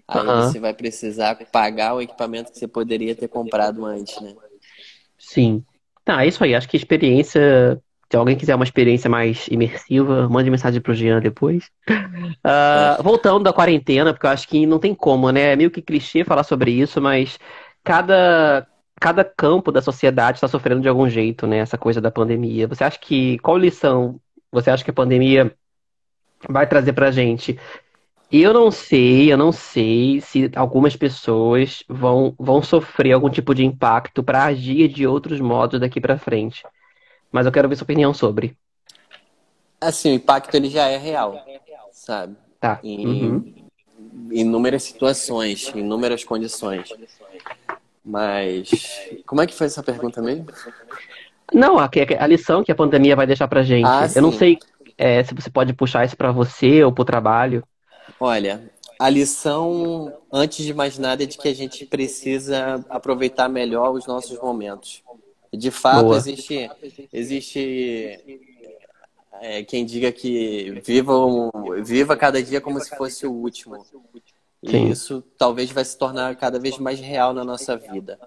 aí uhum. você vai precisar pagar o equipamento que você poderia ter comprado antes, né? Sim. Tá, é isso aí. Acho que experiência. Se alguém quiser uma experiência mais imersiva, mande mensagem pro Jean depois. Uh, voltando da quarentena, porque eu acho que não tem como, né? É meio que clichê falar sobre isso, mas cada, cada campo da sociedade está sofrendo de algum jeito, né? Essa coisa da pandemia. Você acha que. Qual lição você acha que a pandemia vai trazer pra gente? Eu não sei, eu não sei se algumas pessoas vão, vão sofrer algum tipo de impacto para agir de outros modos daqui para frente. Mas eu quero ver sua opinião sobre. Assim, o impacto ele já é real, sabe? Tá. Em uhum. inúmeras situações, em inúmeras condições. Mas como é que foi essa pergunta mesmo? Não, a, a lição que a pandemia vai deixar pra gente. Ah, eu não sei é, se você pode puxar isso para você ou pro trabalho. Olha, a lição, antes de mais nada, é de que a gente precisa aproveitar melhor os nossos momentos. De fato, Boa. existe, existe é, quem diga que viva, viva cada dia como se fosse o último. E Sim. isso talvez vai se tornar cada vez mais real na nossa vida.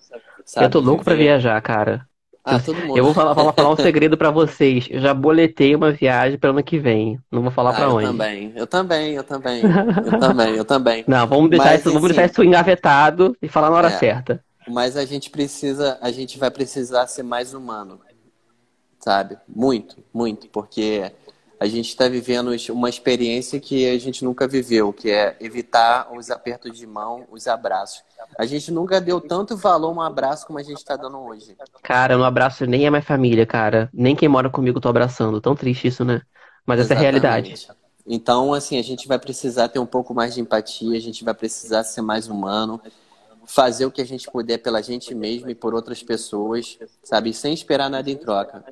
Sabe? Eu tô louco para viajar, cara. Ah, todo mundo. Eu vou falar, falar, falar um segredo para vocês. Eu já boletei uma viagem para ano que vem. Não vou falar ah, para onde. Eu também, eu também, eu também. Eu também, eu também. Não, vamos deixar, Mas, isso, vamos deixar isso engavetado e falar na hora é, certa. Mas a gente precisa, a gente vai precisar ser mais humano. Sabe? Muito, muito, porque a gente está vivendo uma experiência que a gente nunca viveu, que é evitar os apertos de mão, os abraços. A gente nunca deu tanto valor a um abraço como a gente está dando hoje. Cara, um abraço nem é minha família, cara. Nem quem mora comigo tô abraçando. Tão triste isso, né? Mas essa é a realidade. Então, assim, a gente vai precisar ter um pouco mais de empatia, a gente vai precisar ser mais humano, fazer o que a gente puder pela gente mesmo e por outras pessoas, sabe? Sem esperar nada em troca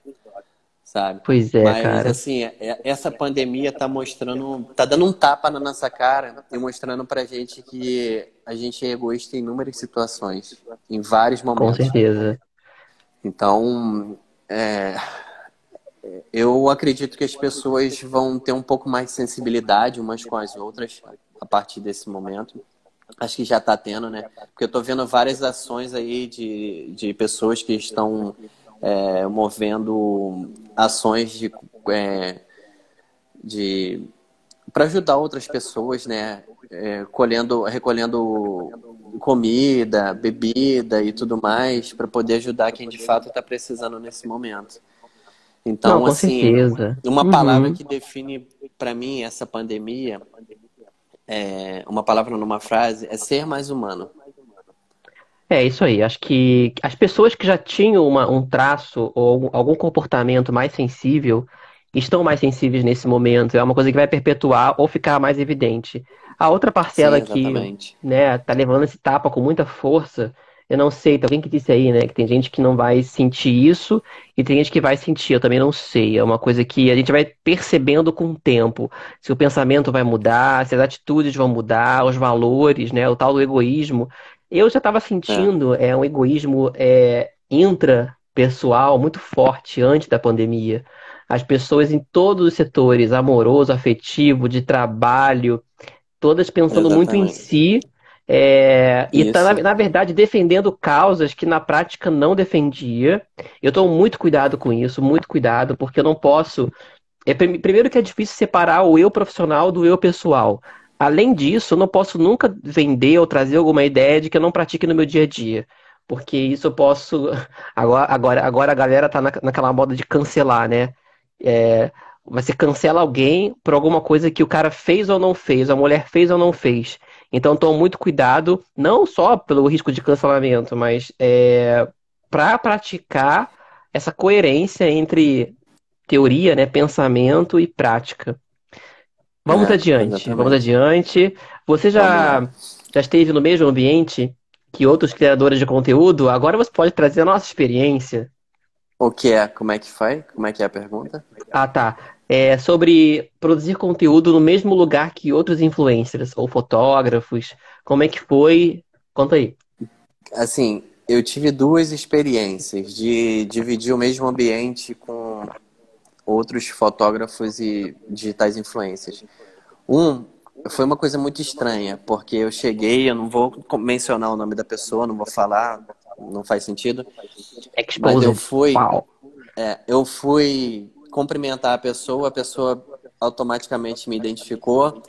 sabe? Pois é, Mas, cara. assim, é, essa pandemia tá mostrando, tá dando um tapa na nossa cara e mostrando pra gente que a gente é egoísta em inúmeras situações, em vários momentos. Com certeza. Então, é, eu acredito que as pessoas vão ter um pouco mais de sensibilidade umas com as outras a partir desse momento. Acho que já está tendo, né? Porque eu estou vendo várias ações aí de, de pessoas que estão é, movendo ações de, é, de para ajudar outras pessoas, né? É, colhendo, recolhendo comida, bebida e tudo mais para poder ajudar quem de fato está precisando nesse momento. Então, Não, assim, certeza. uma uhum. palavra que define para mim essa pandemia, é, uma palavra numa frase, é ser mais humano. É isso aí. Acho que as pessoas que já tinham uma, um traço ou algum comportamento mais sensível estão mais sensíveis nesse momento. É uma coisa que vai perpetuar ou ficar mais evidente. A outra parcela Sim, que né, tá levando esse tapa com muita força, eu não sei, tem alguém que disse aí, né, que tem gente que não vai sentir isso e tem gente que vai sentir, eu também não sei. É uma coisa que a gente vai percebendo com o tempo. Se o pensamento vai mudar, se as atitudes vão mudar, os valores, né, o tal do egoísmo. Eu já estava sentindo é. é. um egoísmo é, intrapessoal muito forte antes da pandemia. As pessoas em todos os setores, amoroso, afetivo, de trabalho, todas pensando Exatamente. muito em si é, e tá, na, na, verdade, defendendo causas que na prática não defendia. Eu tomo muito cuidado com isso, muito cuidado, porque eu não posso. É, primeiro que é difícil separar o eu profissional do eu pessoal. Além disso, eu não posso nunca vender ou trazer alguma ideia de que eu não pratique no meu dia a dia. Porque isso eu posso. Agora, agora, agora a galera tá na, naquela moda de cancelar, né? É, você cancela alguém por alguma coisa que o cara fez ou não fez, a mulher fez ou não fez. Então, tome muito cuidado, não só pelo risco de cancelamento, mas é, para praticar essa coerência entre teoria, né, pensamento e prática. Vamos é, adiante, exatamente. vamos adiante. Você já, já esteve no mesmo ambiente que outros criadores de conteúdo? Agora você pode trazer a nossa experiência. O que é? Como é que foi? Como é que é a pergunta? Ah, tá. É sobre produzir conteúdo no mesmo lugar que outros influencers ou fotógrafos. Como é que foi? Conta aí. Assim, Eu tive duas experiências de dividir o mesmo ambiente com outros fotógrafos e digitais influencers. Um foi uma coisa muito estranha, porque eu cheguei, eu não vou mencionar o nome da pessoa, não vou falar, não faz sentido. Exposed. Mas eu fui, é, eu fui cumprimentar a pessoa, a pessoa automaticamente me identificou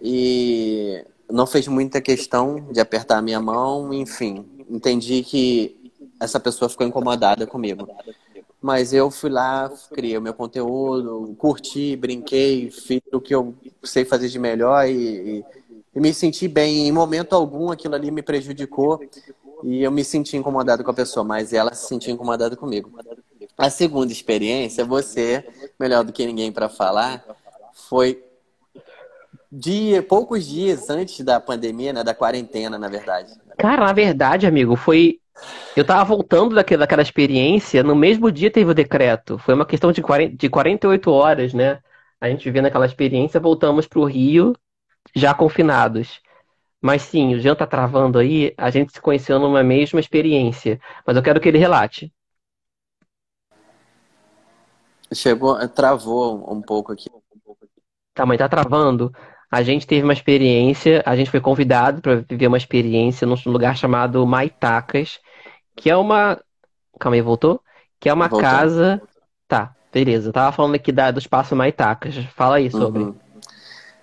e não fez muita questão de apertar a minha mão, enfim, entendi que essa pessoa ficou incomodada comigo. Mas eu fui lá, criei o meu conteúdo, curti, brinquei, fiz o que eu sei fazer de melhor e, e, me senti bem. Em momento algum aquilo ali me prejudicou e eu me senti incomodado com a pessoa, mas ela se sentiu incomodada comigo. A segunda experiência, você, melhor do que ninguém para falar, foi dia, poucos dias antes da pandemia, né, da quarentena, na verdade. Cara, na verdade, amigo, foi. Eu tava voltando daquela, daquela experiência, no mesmo dia teve o decreto. Foi uma questão de, 40, de 48 horas, né? A gente vivendo aquela experiência, voltamos pro Rio, já confinados. Mas sim, o Jean tá travando aí, a gente se conheceu numa mesma experiência. Mas eu quero que ele relate. Chegou, travou um pouco aqui. Tá, mas tá travando. A gente teve uma experiência, a gente foi convidado para viver uma experiência num lugar chamado Maitacas, que é uma. Calma aí, voltou? Que é uma casa. Tá, beleza. Eu tava falando aqui da, do espaço Maitacas. Fala aí sobre. Uhum.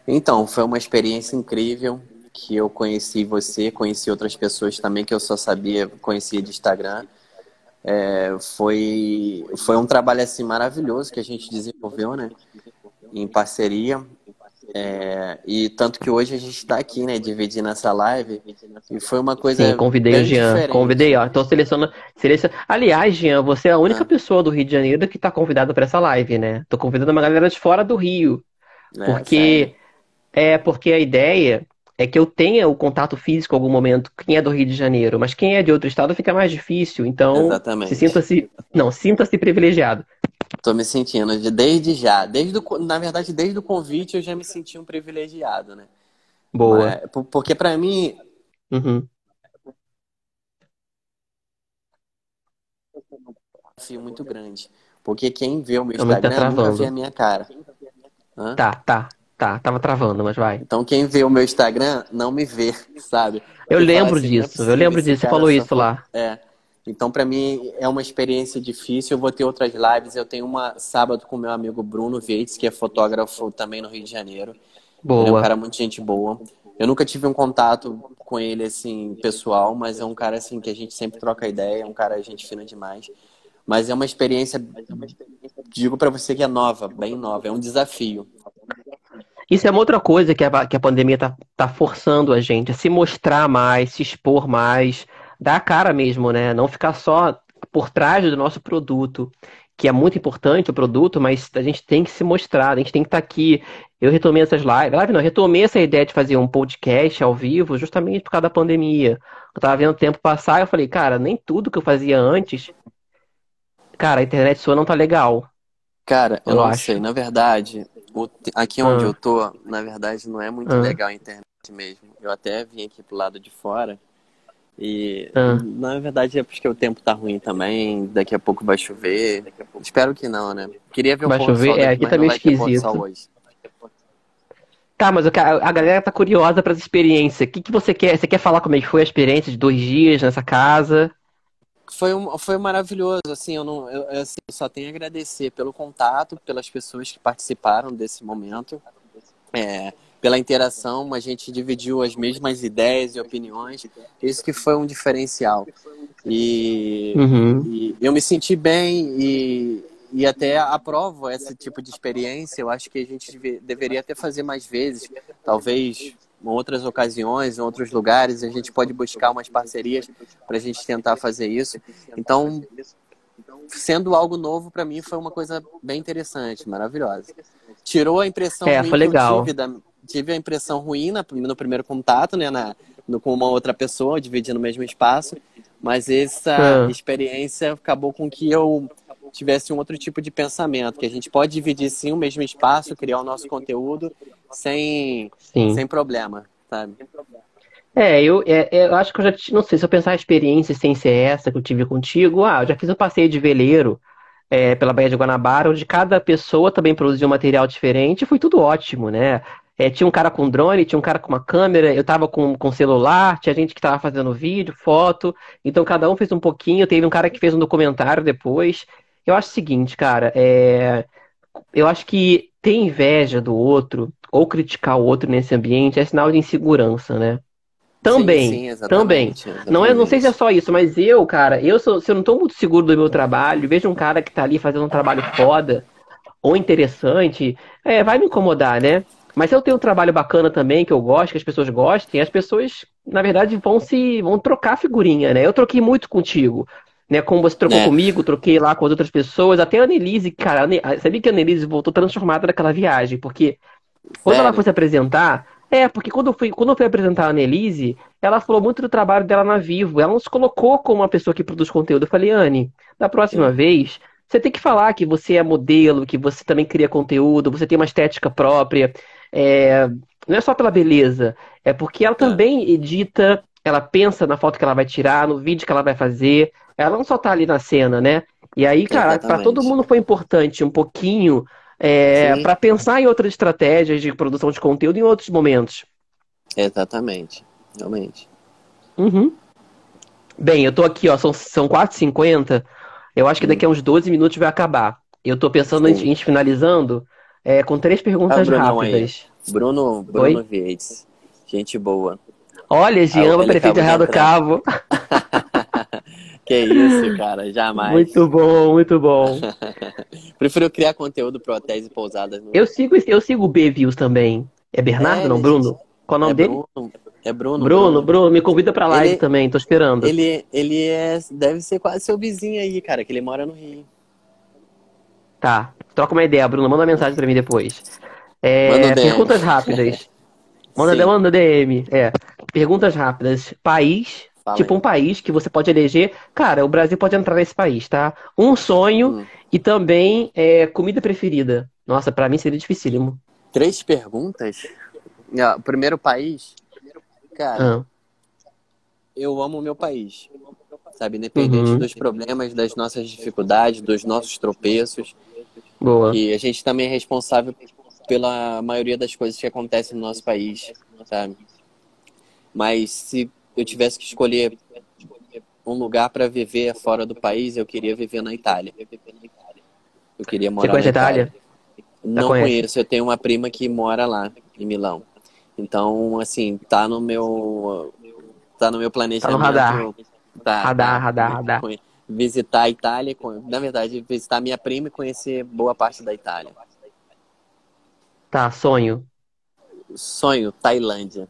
Então, foi uma experiência incrível que eu conheci você, conheci outras pessoas também que eu só sabia, conhecia de Instagram. É, foi, foi um trabalho assim maravilhoso que a gente desenvolveu, né? Em parceria. É, e tanto que hoje a gente está aqui, né, dividindo essa live. E foi uma coisa. Sim, convidei o Jean. Diferente. Convidei, ó. Então seleciona, seleciona. Aliás, Jean, você é a única ah. pessoa do Rio de Janeiro que está convidada para essa live, né? Tô convidando uma galera de fora do Rio. É, porque. Sério? É, porque a ideia é que eu tenha o contato físico em algum momento, quem é do Rio de Janeiro, mas quem é de outro estado fica mais difícil. Então, se sinta-se. Não, sinta-se privilegiado. Tô me sentindo desde já. Desde o, na verdade, desde o convite eu já me senti um privilegiado, né? Boa. Mas, porque para mim. Uhum. desafio muito grande. Porque quem vê o meu Instagram tá nunca vê a minha cara. Hã? Tá, tá. Tá, tava travando, mas vai. Então quem vê o meu Instagram não me vê, sabe? Eu, eu lembro assim, é disso, é eu lembro disso, você falou isso lá. É. Então, para mim, é uma experiência difícil. Eu vou ter outras lives. Eu tenho uma sábado com meu amigo Bruno Veites, que é fotógrafo também no Rio de Janeiro. Boa. Ele é um cara muito gente boa. Eu nunca tive um contato com ele, assim, pessoal, mas é um cara, assim, que a gente sempre troca ideia. É um cara, gente fina demais. Mas é uma experiência, digo para você que é nova, bem nova. É um desafio. Isso é uma outra coisa que a, que a pandemia tá, tá forçando a gente, a se mostrar mais, se expor mais, dar a cara mesmo, né? Não ficar só por trás do nosso produto, que é muito importante o produto, mas a gente tem que se mostrar, a gente tem que estar tá aqui. Eu retomei essas lives, live não, retomei essa ideia de fazer um podcast ao vivo justamente por causa da pandemia. Eu tava vendo o tempo passar e eu falei, cara, nem tudo que eu fazia antes, cara, a internet sua não tá legal. Cara, eu, eu não acho. sei, na verdade, aqui onde ah. eu tô, na verdade, não é muito ah. legal a internet mesmo. Eu até vim aqui pro lado de fora e ah. na verdade é porque o tempo tá ruim também, daqui a pouco vai chover. Pouco... Espero que não, né? Queria ver o vai chover, sol, é, aqui tá meio esquisito. Tá, mas a galera tá curiosa para as experiências. O que, que você quer? Você quer falar como é que foi a experiência de dois dias nessa casa? Foi, um, foi maravilhoso, assim, eu, não, eu, assim, eu só tenho a agradecer pelo contato, pelas pessoas que participaram desse momento, é, pela interação, a gente dividiu as mesmas ideias e opiniões, isso que foi um diferencial. E, uhum. e eu me senti bem e, e até aprovo esse tipo de experiência, eu acho que a gente deveria até fazer mais vezes, talvez em outras ocasiões, em outros lugares, a gente pode buscar umas parcerias para a gente tentar fazer isso. Então, sendo algo novo para mim foi uma coisa bem interessante, maravilhosa. Tirou a impressão é, foi legal. tive, da, tive a impressão ruim na, no primeiro contato, né, na, no, com uma outra pessoa, dividindo o mesmo espaço, mas essa é. experiência acabou com que eu tivesse um outro tipo de pensamento, que a gente pode dividir sim o mesmo espaço, criar o nosso conteúdo sem, sem problema, sabe? É, eu, é, é, eu acho que eu já não sei se eu pensar a experiência sem ser essa que eu tive contigo. Ah, eu já fiz um passeio de veleiro é, pela Baía de Guanabara, onde cada pessoa também produziu um material diferente, foi tudo ótimo, né? É, tinha um cara com drone, tinha um cara com uma câmera, eu tava com, com celular, tinha gente que tava fazendo vídeo, foto, então cada um fez um pouquinho, teve um cara que fez um documentário depois. Eu acho o seguinte, cara, é, eu acho que ter inveja do outro ou criticar o outro nesse ambiente é sinal de insegurança, né? Sim, Também, sim, também. exatamente, Não é, não sei se é só isso, mas eu, cara, eu sou, se eu não tô muito seguro do meu trabalho, vejo um cara que tá ali fazendo um trabalho foda ou interessante, é, vai me incomodar, né? Mas se eu tenho um trabalho bacana também, que eu gosto, que as pessoas gostem, as pessoas, na verdade, vão se, vão trocar figurinha, né? Eu troquei muito contigo, né? Como você trocou É, comigo, troquei lá com as outras pessoas, até a Annelise, cara, a sabia que a Annelise voltou transformada daquela viagem, porque quando ela foi sério? se apresentar, é, porque quando eu fui, quando eu fui apresentar a Annelise, ela falou muito do trabalho dela na Vivo. Ela não se colocou como uma pessoa que produz conteúdo. Eu falei, Anne, da próxima Sim. vez, você tem que falar que você é modelo, que você também cria conteúdo, você tem uma estética própria. É, não é só pela beleza, é porque ela É, também edita, ela pensa na foto que ela vai tirar, no vídeo que ela vai fazer. Ela não só tá ali na cena, né? E aí, cara, para todo mundo foi importante um pouquinho é, para pensar em outras estratégias de produção de conteúdo em outros momentos. exatamente. Realmente. Uhum. Bem, eu tô aqui, ó, são, são 4h50. Eu acho que daqui Hum, a uns 12 minutos vai acabar. Eu tô pensando em, sim. em finalizando é, com três Ah, perguntas aí. rápidas. Bruno, Bruno Oi? Vieites. Gente boa. Olha, Ah, Giamba, ele prefeito Errado entrar. Cabo. Que isso, cara, jamais. Muito bom, muito bom. Prefiro criar conteúdo para hotéis e pousadas. No... Eu sigo, eu sigo o B-Views também. É Bernardo, É, não, Bruno? Qual é o é nome dele? Bruno, é Bruno, Bruno, Bruno. Bruno, me convida pra live Ele, também, tô esperando. ele, ele é, deve ser quase seu vizinho aí, cara, que ele mora no Rio. Tá, troca uma ideia, Bruno, manda uma mensagem pra mim depois. Manda É, DM. perguntas rápidas. Manda, manda DM. É. Perguntas rápidas. País, fala tipo aí. um país que você pode eleger. Cara, o Brasil pode entrar nesse país, tá? Um sonho Hum. e também é, comida preferida. Nossa, pra mim seria dificílimo. Três perguntas? Ah, primeiro país, cara, Ah, eu amo o meu país. Sabe, independente uhum, dos problemas, das nossas dificuldades, dos nossos tropeços, boa. que a gente também é responsável pela maioria das coisas que acontecem no nosso país, sabe? Mas se eu tivesse que escolher um lugar para viver fora do país, eu queria viver na Itália. Eu queria Você morar na conhece a Itália. Itália? Não conhece? conheço, eu tenho uma prima que mora lá, em Milão. Então, assim, tá no meu, tá no meu Tá no radar. planejamento, tá, Radar, tá, radar, radar. Visitar a Itália, na verdade, visitar minha prima e conhecer boa parte da Itália. Tá, sonho. Sonho, Tailândia.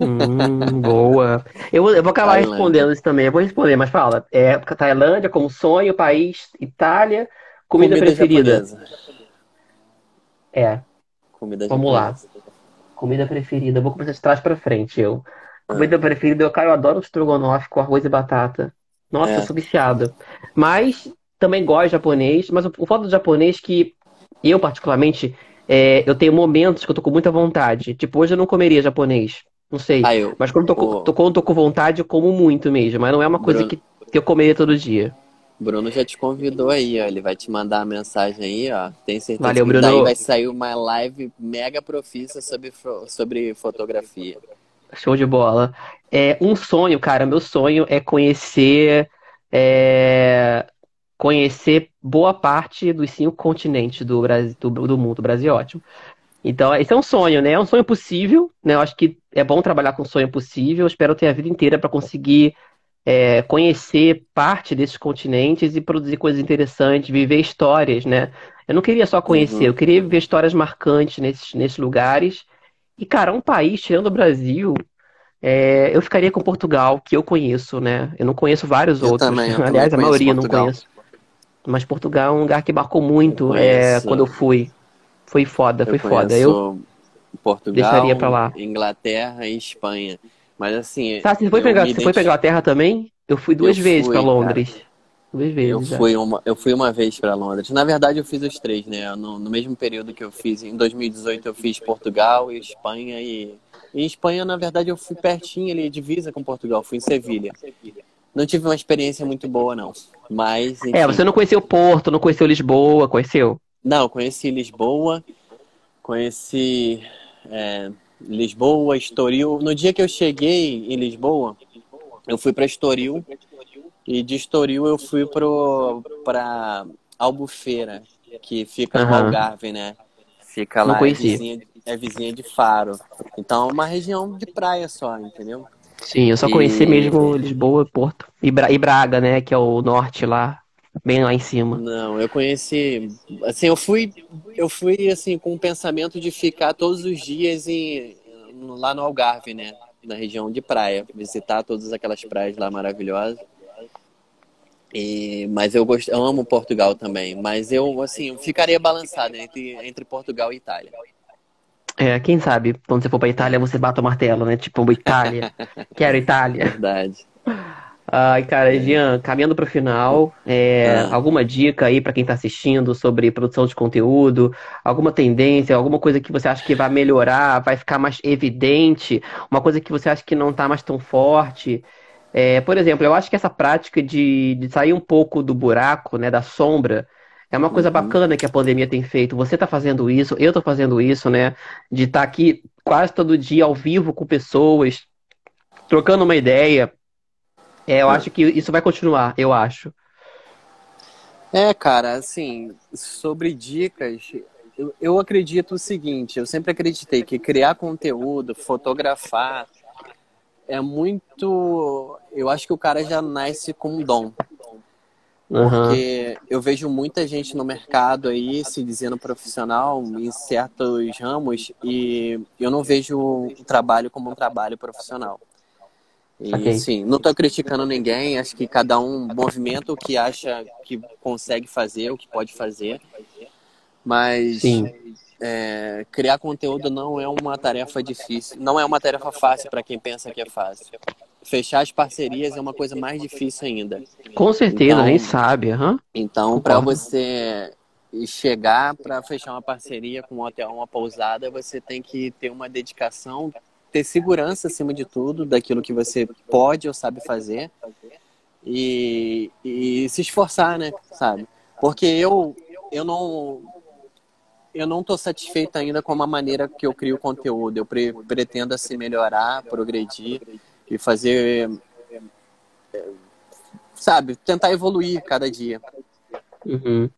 Hum, boa. Eu, vou- eu vou acabar Tailândia. respondendo isso também. Eu vou responder, mas fala. É, Tailândia como sonho, país, Itália, comida Comida preferida. japonesa. É, Comida vamos lá. japonesa. Comida preferida. Eu vou começar de trás pra frente, eu. Ah, Comida preferida, eu, cara, eu adoro estrogonofe com arroz e batata. Nossa, eu é. sou viciado. Mas também gosto de japonês, mas o, o foda do japonês é que eu, particularmente, é, eu tenho momentos que eu tô com muita vontade. Tipo, hoje eu não comeria japonês. Não sei. Ah, eu. Mas quando eu tô, com- O tô- quando eu tô com vontade, eu como muito mesmo. Mas não é uma coisa Bruno, que, que eu comeria todo dia. Bruno já te convidou aí, ó. Ele vai te mandar a mensagem aí, ó. Tenho certeza Valeu, que daí Bruno. vai sair uma live mega profissa sobre, sobre fotografia. Show de bola. É, um sonho, cara, meu sonho é conhecer, é, conhecer boa parte dos cinco continentes do Brasil, do, do mundo. O Brasil é ótimo. Então, esse é um sonho, né? É um sonho possível, né? Eu acho que é bom trabalhar com um sonho possível. Eu espero ter a vida inteira para conseguir é, conhecer parte desses continentes e produzir coisas interessantes, viver histórias, né? Eu não queria só conhecer, Uhum. eu queria viver histórias marcantes nesses, nesses lugares. E, cara, um país, tirando o Brasil, é, eu ficaria com Portugal, que eu conheço, né? Eu não conheço vários Eu outros. também, eu também Aliás, a maioria eu não Portugal. conheço. Mas Portugal é um lugar que marcou Eu muito é, quando eu fui. Foi foda, eu foi foda. Eu conheço deixaria pra Portugal, lá. Inglaterra e Espanha. Mas assim, Tá, você foi eu pra, me você foi pra. Inglaterra também? Eu fui Eu duas vezes pra fui, cara. Londres. Duas vezes. Eu já. fui uma, eu fui uma vez para Londres. Na verdade, eu fiz os três, né? No, no mesmo período que eu fiz, em 2018, eu fiz Portugal e Espanha. E, e em Espanha, na verdade, eu fui pertinho ali, divisa com Portugal. Fui em Sevilha. Não tive uma experiência muito boa, não. Mas. Enfim. É, você não conheceu Porto, não conheceu Lisboa, conheceu? Não, conheci Lisboa, conheci é, Lisboa, Estoril. No dia que eu cheguei em Lisboa, eu fui para Estoril e de Estoril eu fui para Albufeira, que fica no Aham. Algarve, né? Fica Não lá, é conheci. vizinha, é vizinha de Faro. Então é uma região de praia só, entendeu? Sim, eu só E- conheci mesmo Lisboa, Porto. E, e Braga, né? Que é o norte lá, bem lá em cima. Não, eu conheci, assim, eu fui, eu fui assim com o pensamento de ficar todos os dias em, lá no Algarve, né, na região de praia, visitar todas aquelas praias lá maravilhosas. E, mas eu gosto, eu amo Portugal também, mas eu assim, eu ficaria balançado entre entre Portugal e Itália. É, quem sabe, quando você for pra Itália, você bata o martelo, né? Tipo, Itália. Quero Itália. Verdade. Ai, cara, Jean, caminhando pro final, é, Ah. alguma dica aí pra quem tá assistindo sobre produção de conteúdo? Alguma tendência, alguma coisa que você acha que vai melhorar, vai ficar mais evidente? Uma coisa que você acha que não tá mais tão forte? É, por exemplo, eu acho que essa prática de, de sair um pouco do buraco, né, da sombra, é uma coisa Uhum. bacana que a pandemia tem feito. Você tá fazendo isso, eu tô fazendo isso, né? De estar aqui quase todo dia ao vivo com pessoas, trocando uma ideia. É, eu acho que isso vai continuar, eu acho. É, cara, assim, sobre dicas, eu, eu acredito o seguinte, eu sempre acreditei que criar conteúdo, fotografar, é muito. Eu acho que o cara já nasce com um dom. Porque eu vejo muita gente no mercado aí se dizendo profissional em certos ramos e eu não vejo o trabalho como um trabalho profissional. E Saquei. sim, não estou criticando ninguém, acho que cada um movimenta o que acha que consegue fazer, o que pode fazer. Mas Sim. É, criar conteúdo não é uma tarefa difícil, não é uma tarefa fácil para quem pensa que é fácil. Fechar as parcerias é uma coisa mais difícil ainda. Com certeza, Então- nem sabe. aham. Então, para você chegar para fechar uma parceria com um hotel, uma pousada, você tem que ter uma dedicação, ter segurança acima de tudo daquilo que você pode ou sabe fazer e, e se esforçar, né? Sabe? Porque eu eu não eu não estou satisfeito ainda com a maneira que eu crio conteúdo. Eu pre- pretendo assim melhorar, progredir e fazer, sabe, tentar evoluir cada dia. Uhum.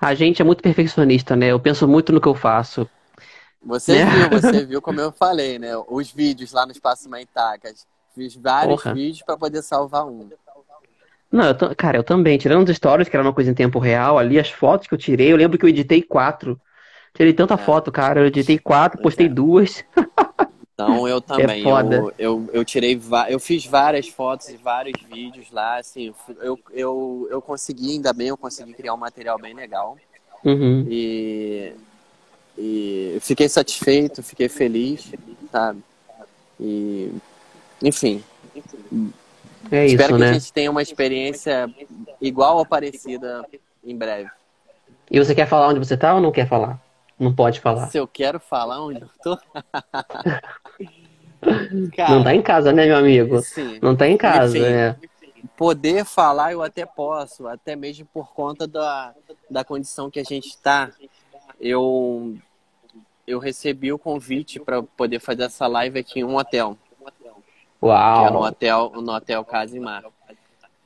A gente é muito perfeccionista, né? Eu penso muito no que eu faço. Você Né? viu, você viu como eu falei, né? Os vídeos lá no Espaço Maitacas. Fiz vários Porra. vídeos para poder salvar um. Não, eu cara, eu também. Tirando os stories, que era uma coisa em tempo real, ali as fotos que eu tirei, eu lembro que eu editei quatro. Tirei tanta É. foto, cara. Eu editei quatro, postei é. duas. Então eu também. foda. eu, eu, eu tirei, eu fiz várias fotos e vários vídeos lá, assim, eu, eu, eu consegui, ainda bem, eu consegui criar um material bem legal. Uhum. E, e fiquei satisfeito, fiquei feliz, sabe? E, enfim, É espero isso, que a né? gente tenha uma experiência igual ou parecida em breve. E você quer falar onde você tá ou não quer falar? Não pode falar. Se eu quero falar onde eu tô. Não Cara, tá em casa, né, meu amigo? sim. Não tá em casa, Enfim. né? Poder falar eu até posso, até mesmo por conta da, da condição que a gente está. Eu, eu recebi o convite para poder fazer essa live aqui em um hotel, que é no Uau. hotel, no hotel Casimar.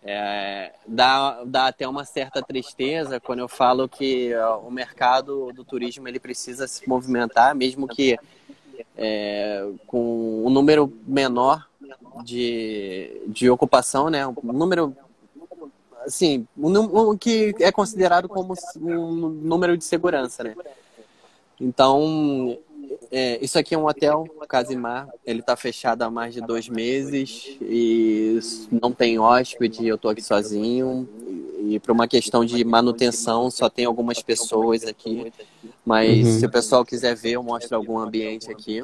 É, dá, dá até uma certa tristeza quando eu falo que ó, o mercado do turismo ele precisa se movimentar, mesmo que é, com um número menor de, de ocupação, né? Um número assim, um, um que é considerado como um número de segurança, né? Então, é, isso aqui é um hotel, Casimar. Ele está fechado há mais de dois meses e não tem hóspede. Eu estou aqui sozinho. E, por uma questão de manutenção, só tem algumas pessoas aqui. Mas Uhum. se o pessoal quiser ver, eu mostro algum ambiente aqui.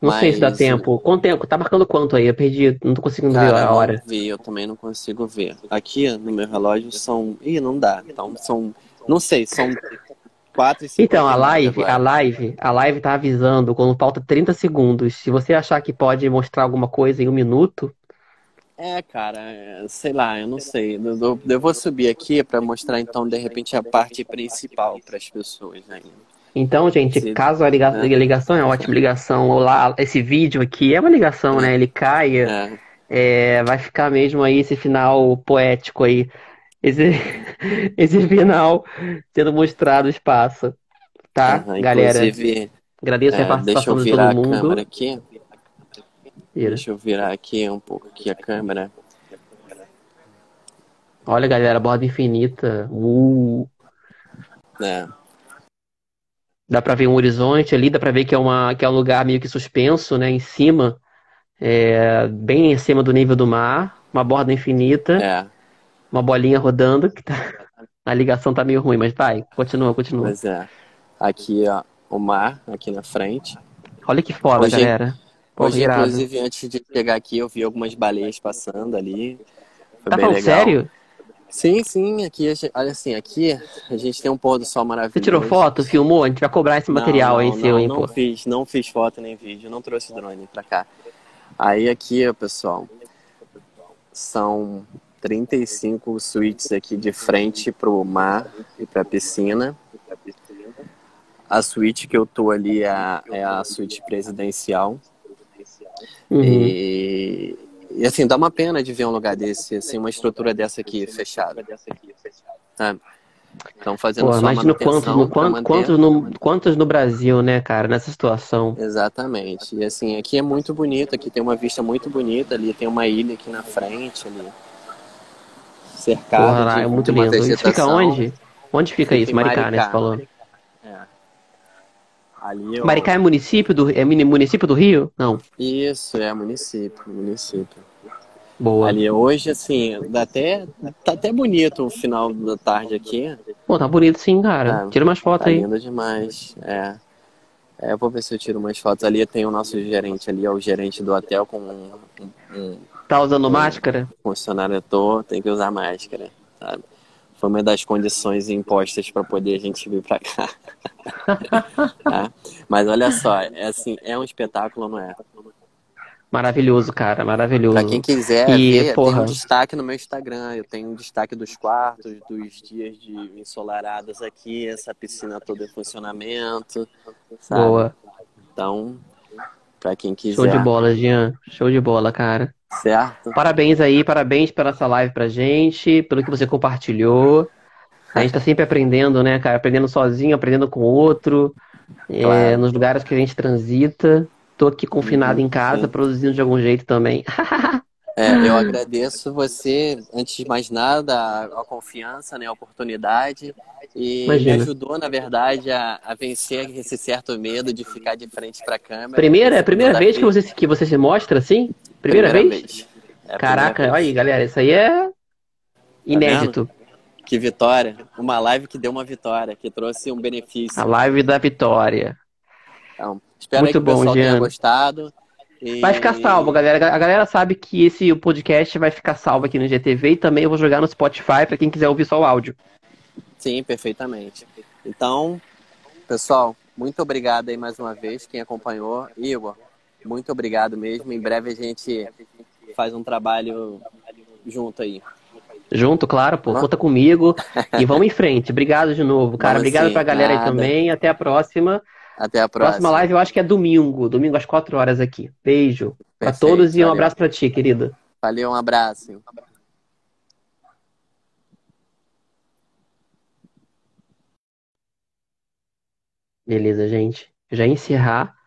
Não sei se dá Mas, tempo. Quanto tempo? Tá marcando quanto aí? Eu perdi, não tô conseguindo ver cara, a não hora. vi, eu também não consigo ver. Aqui no meu relógio são. Ih, não dá. Então são. Não sei, são 4 e Então, a 59 live, a live, a live tá avisando quando falta 30 segundos. Se você achar que pode mostrar alguma coisa em um minuto, É, cara, é, sei lá, eu não sei. Eu, eu- vou subir aqui pra mostrar então de repente a parte principal para as pessoas ainda. então, gente, Se- caso a né? a ligação é ótima ligação, ou lá, esse vídeo aqui é uma ligação, né? Ele caia, É, é, vai ficar mesmo aí esse final poético aí. Esse, esse final sendo mostrado o espaço, tá? aham, Galera, inclusive, agradeço a é, deixa participação eu de virar todo a mundo. câmera aqui. Vira. Deixa eu virar aqui um pouco aqui a câmera. Olha, galera, borda infinita. Uh, né? dá pra ver um horizonte ali, dá pra ver que é uma, que é um lugar meio que suspenso, né? Em cima, é, bem em cima do nível do mar, uma borda infinita, É, uma bolinha rodando, que tá, a ligação tá meio ruim, mas vai, continua, continua. pois é. Aqui, ó, o mar, aqui na frente. Olha que foda, Hoje- galera. Hoje, inclusive, antes de chegar aqui, eu vi algumas baleias passando ali. Foi Tá bem falando legal. sério? Sim, sim, aqui, olha assim, aqui a gente tem um pôr do sol maravilhoso. Você tirou foto, filmou? A gente vai cobrar esse Não, material não, aí não, seu, hein, não pô. fiz, não fiz foto nem vídeo, não trouxe drone pra cá. Aí aqui, ó, pessoal, são 35 suítes aqui de frente pro mar e pra piscina. A suíte que eu tô ali é a, é a suíte presidencial. Uhum. E, e assim, dá uma pena de ver um lugar desse, assim, uma estrutura dessa aqui fechada. Sabe? Estão fazendo Pô, só imagina quantos no, quantos, quantos, no, quantos no Brasil, né, cara, nessa situação. Exatamente. E assim, aqui é muito bonito, aqui tem uma vista muito bonita ali, tem uma ilha aqui na frente ali. Cercado Porra, de, é muito lindo. Isso fica onde? Onde fica Fica isso? em Maricá, né? Você Maricá. falou. É. Eu... Maricá é município do, é município do Rio? Não. Isso, é município, município. Boa. Ali hoje, assim, dá até, tá até bonito o final da tarde aqui. Pô, tá bonito sim, cara. Ah, Tira umas fotos Tá aí. lindo demais. É. É, eu vou ver se eu tiro umas fotos. Ali tem o nosso gerente ali, é o gerente do hotel com um- um Tá usando máscara? funcionário à toa, tem que usar máscara, sabe? Foi uma das condições impostas para poder a gente vir para cá. Tá? Mas olha só, é assim, é um espetáculo, não é? Maravilhoso, cara. Maravilhoso. Para quem quiser E, ver, tem porra. um destaque no meu Instagram. Eu tenho um destaque dos quartos, dos dias de ensolarados aqui, essa piscina toda em funcionamento, sabe? Boa. Então, para quem quiser, Show de bola, Jean. Show de bola, cara. Certo? Parabéns aí, parabéns pela essa live pra gente, pelo que você compartilhou. A gente tá sempre aprendendo, né, cara? Aprendendo sozinho, aprendendo com o outro, é, Claro. nos lugares que a gente transita. Tô aqui confinado Uhum, em casa, sim. produzindo de algum jeito também. É, eu agradeço você, antes de mais nada, a, a confiança, né, a oportunidade. E Imagina. me ajudou, na verdade, a, a vencer esse certo medo de ficar de frente para a câmera. Primeira, é a primeira vez que você, que você se mostra assim? Primeira, vez? É a Caraca, primeira olha aí, vez. galera, isso aí é inédito. Que vitória. Uma live que deu uma vitória, que trouxe um benefício. A live da vitória. Então, espero Muito que o bom, pessoal tenha Jean. gostado. E- Vai ficar salvo, galera. A galera sabe que esse podcast vai ficar salvo aqui no GTV e também eu vou jogar no Spotify pra quem quiser ouvir só o áudio. Sim, perfeitamente. Então, pessoal, muito obrigado aí mais uma vez, quem acompanhou. Igor, muito obrigado mesmo. Em breve a gente faz um trabalho junto aí. Junto, claro, pô, conta comigo e vamos em frente. Obrigado de novo, cara. Vamos Obrigado sim, pra galera aí nada. também. Até a próxima. Até a Próxima próxima. live eu acho que é domingo, domingo às 4 horas aqui. Beijo pra Perfeito, todos e um abraço pra ti, querido. Valeu, um abraço. Beleza, gente. Já encerrar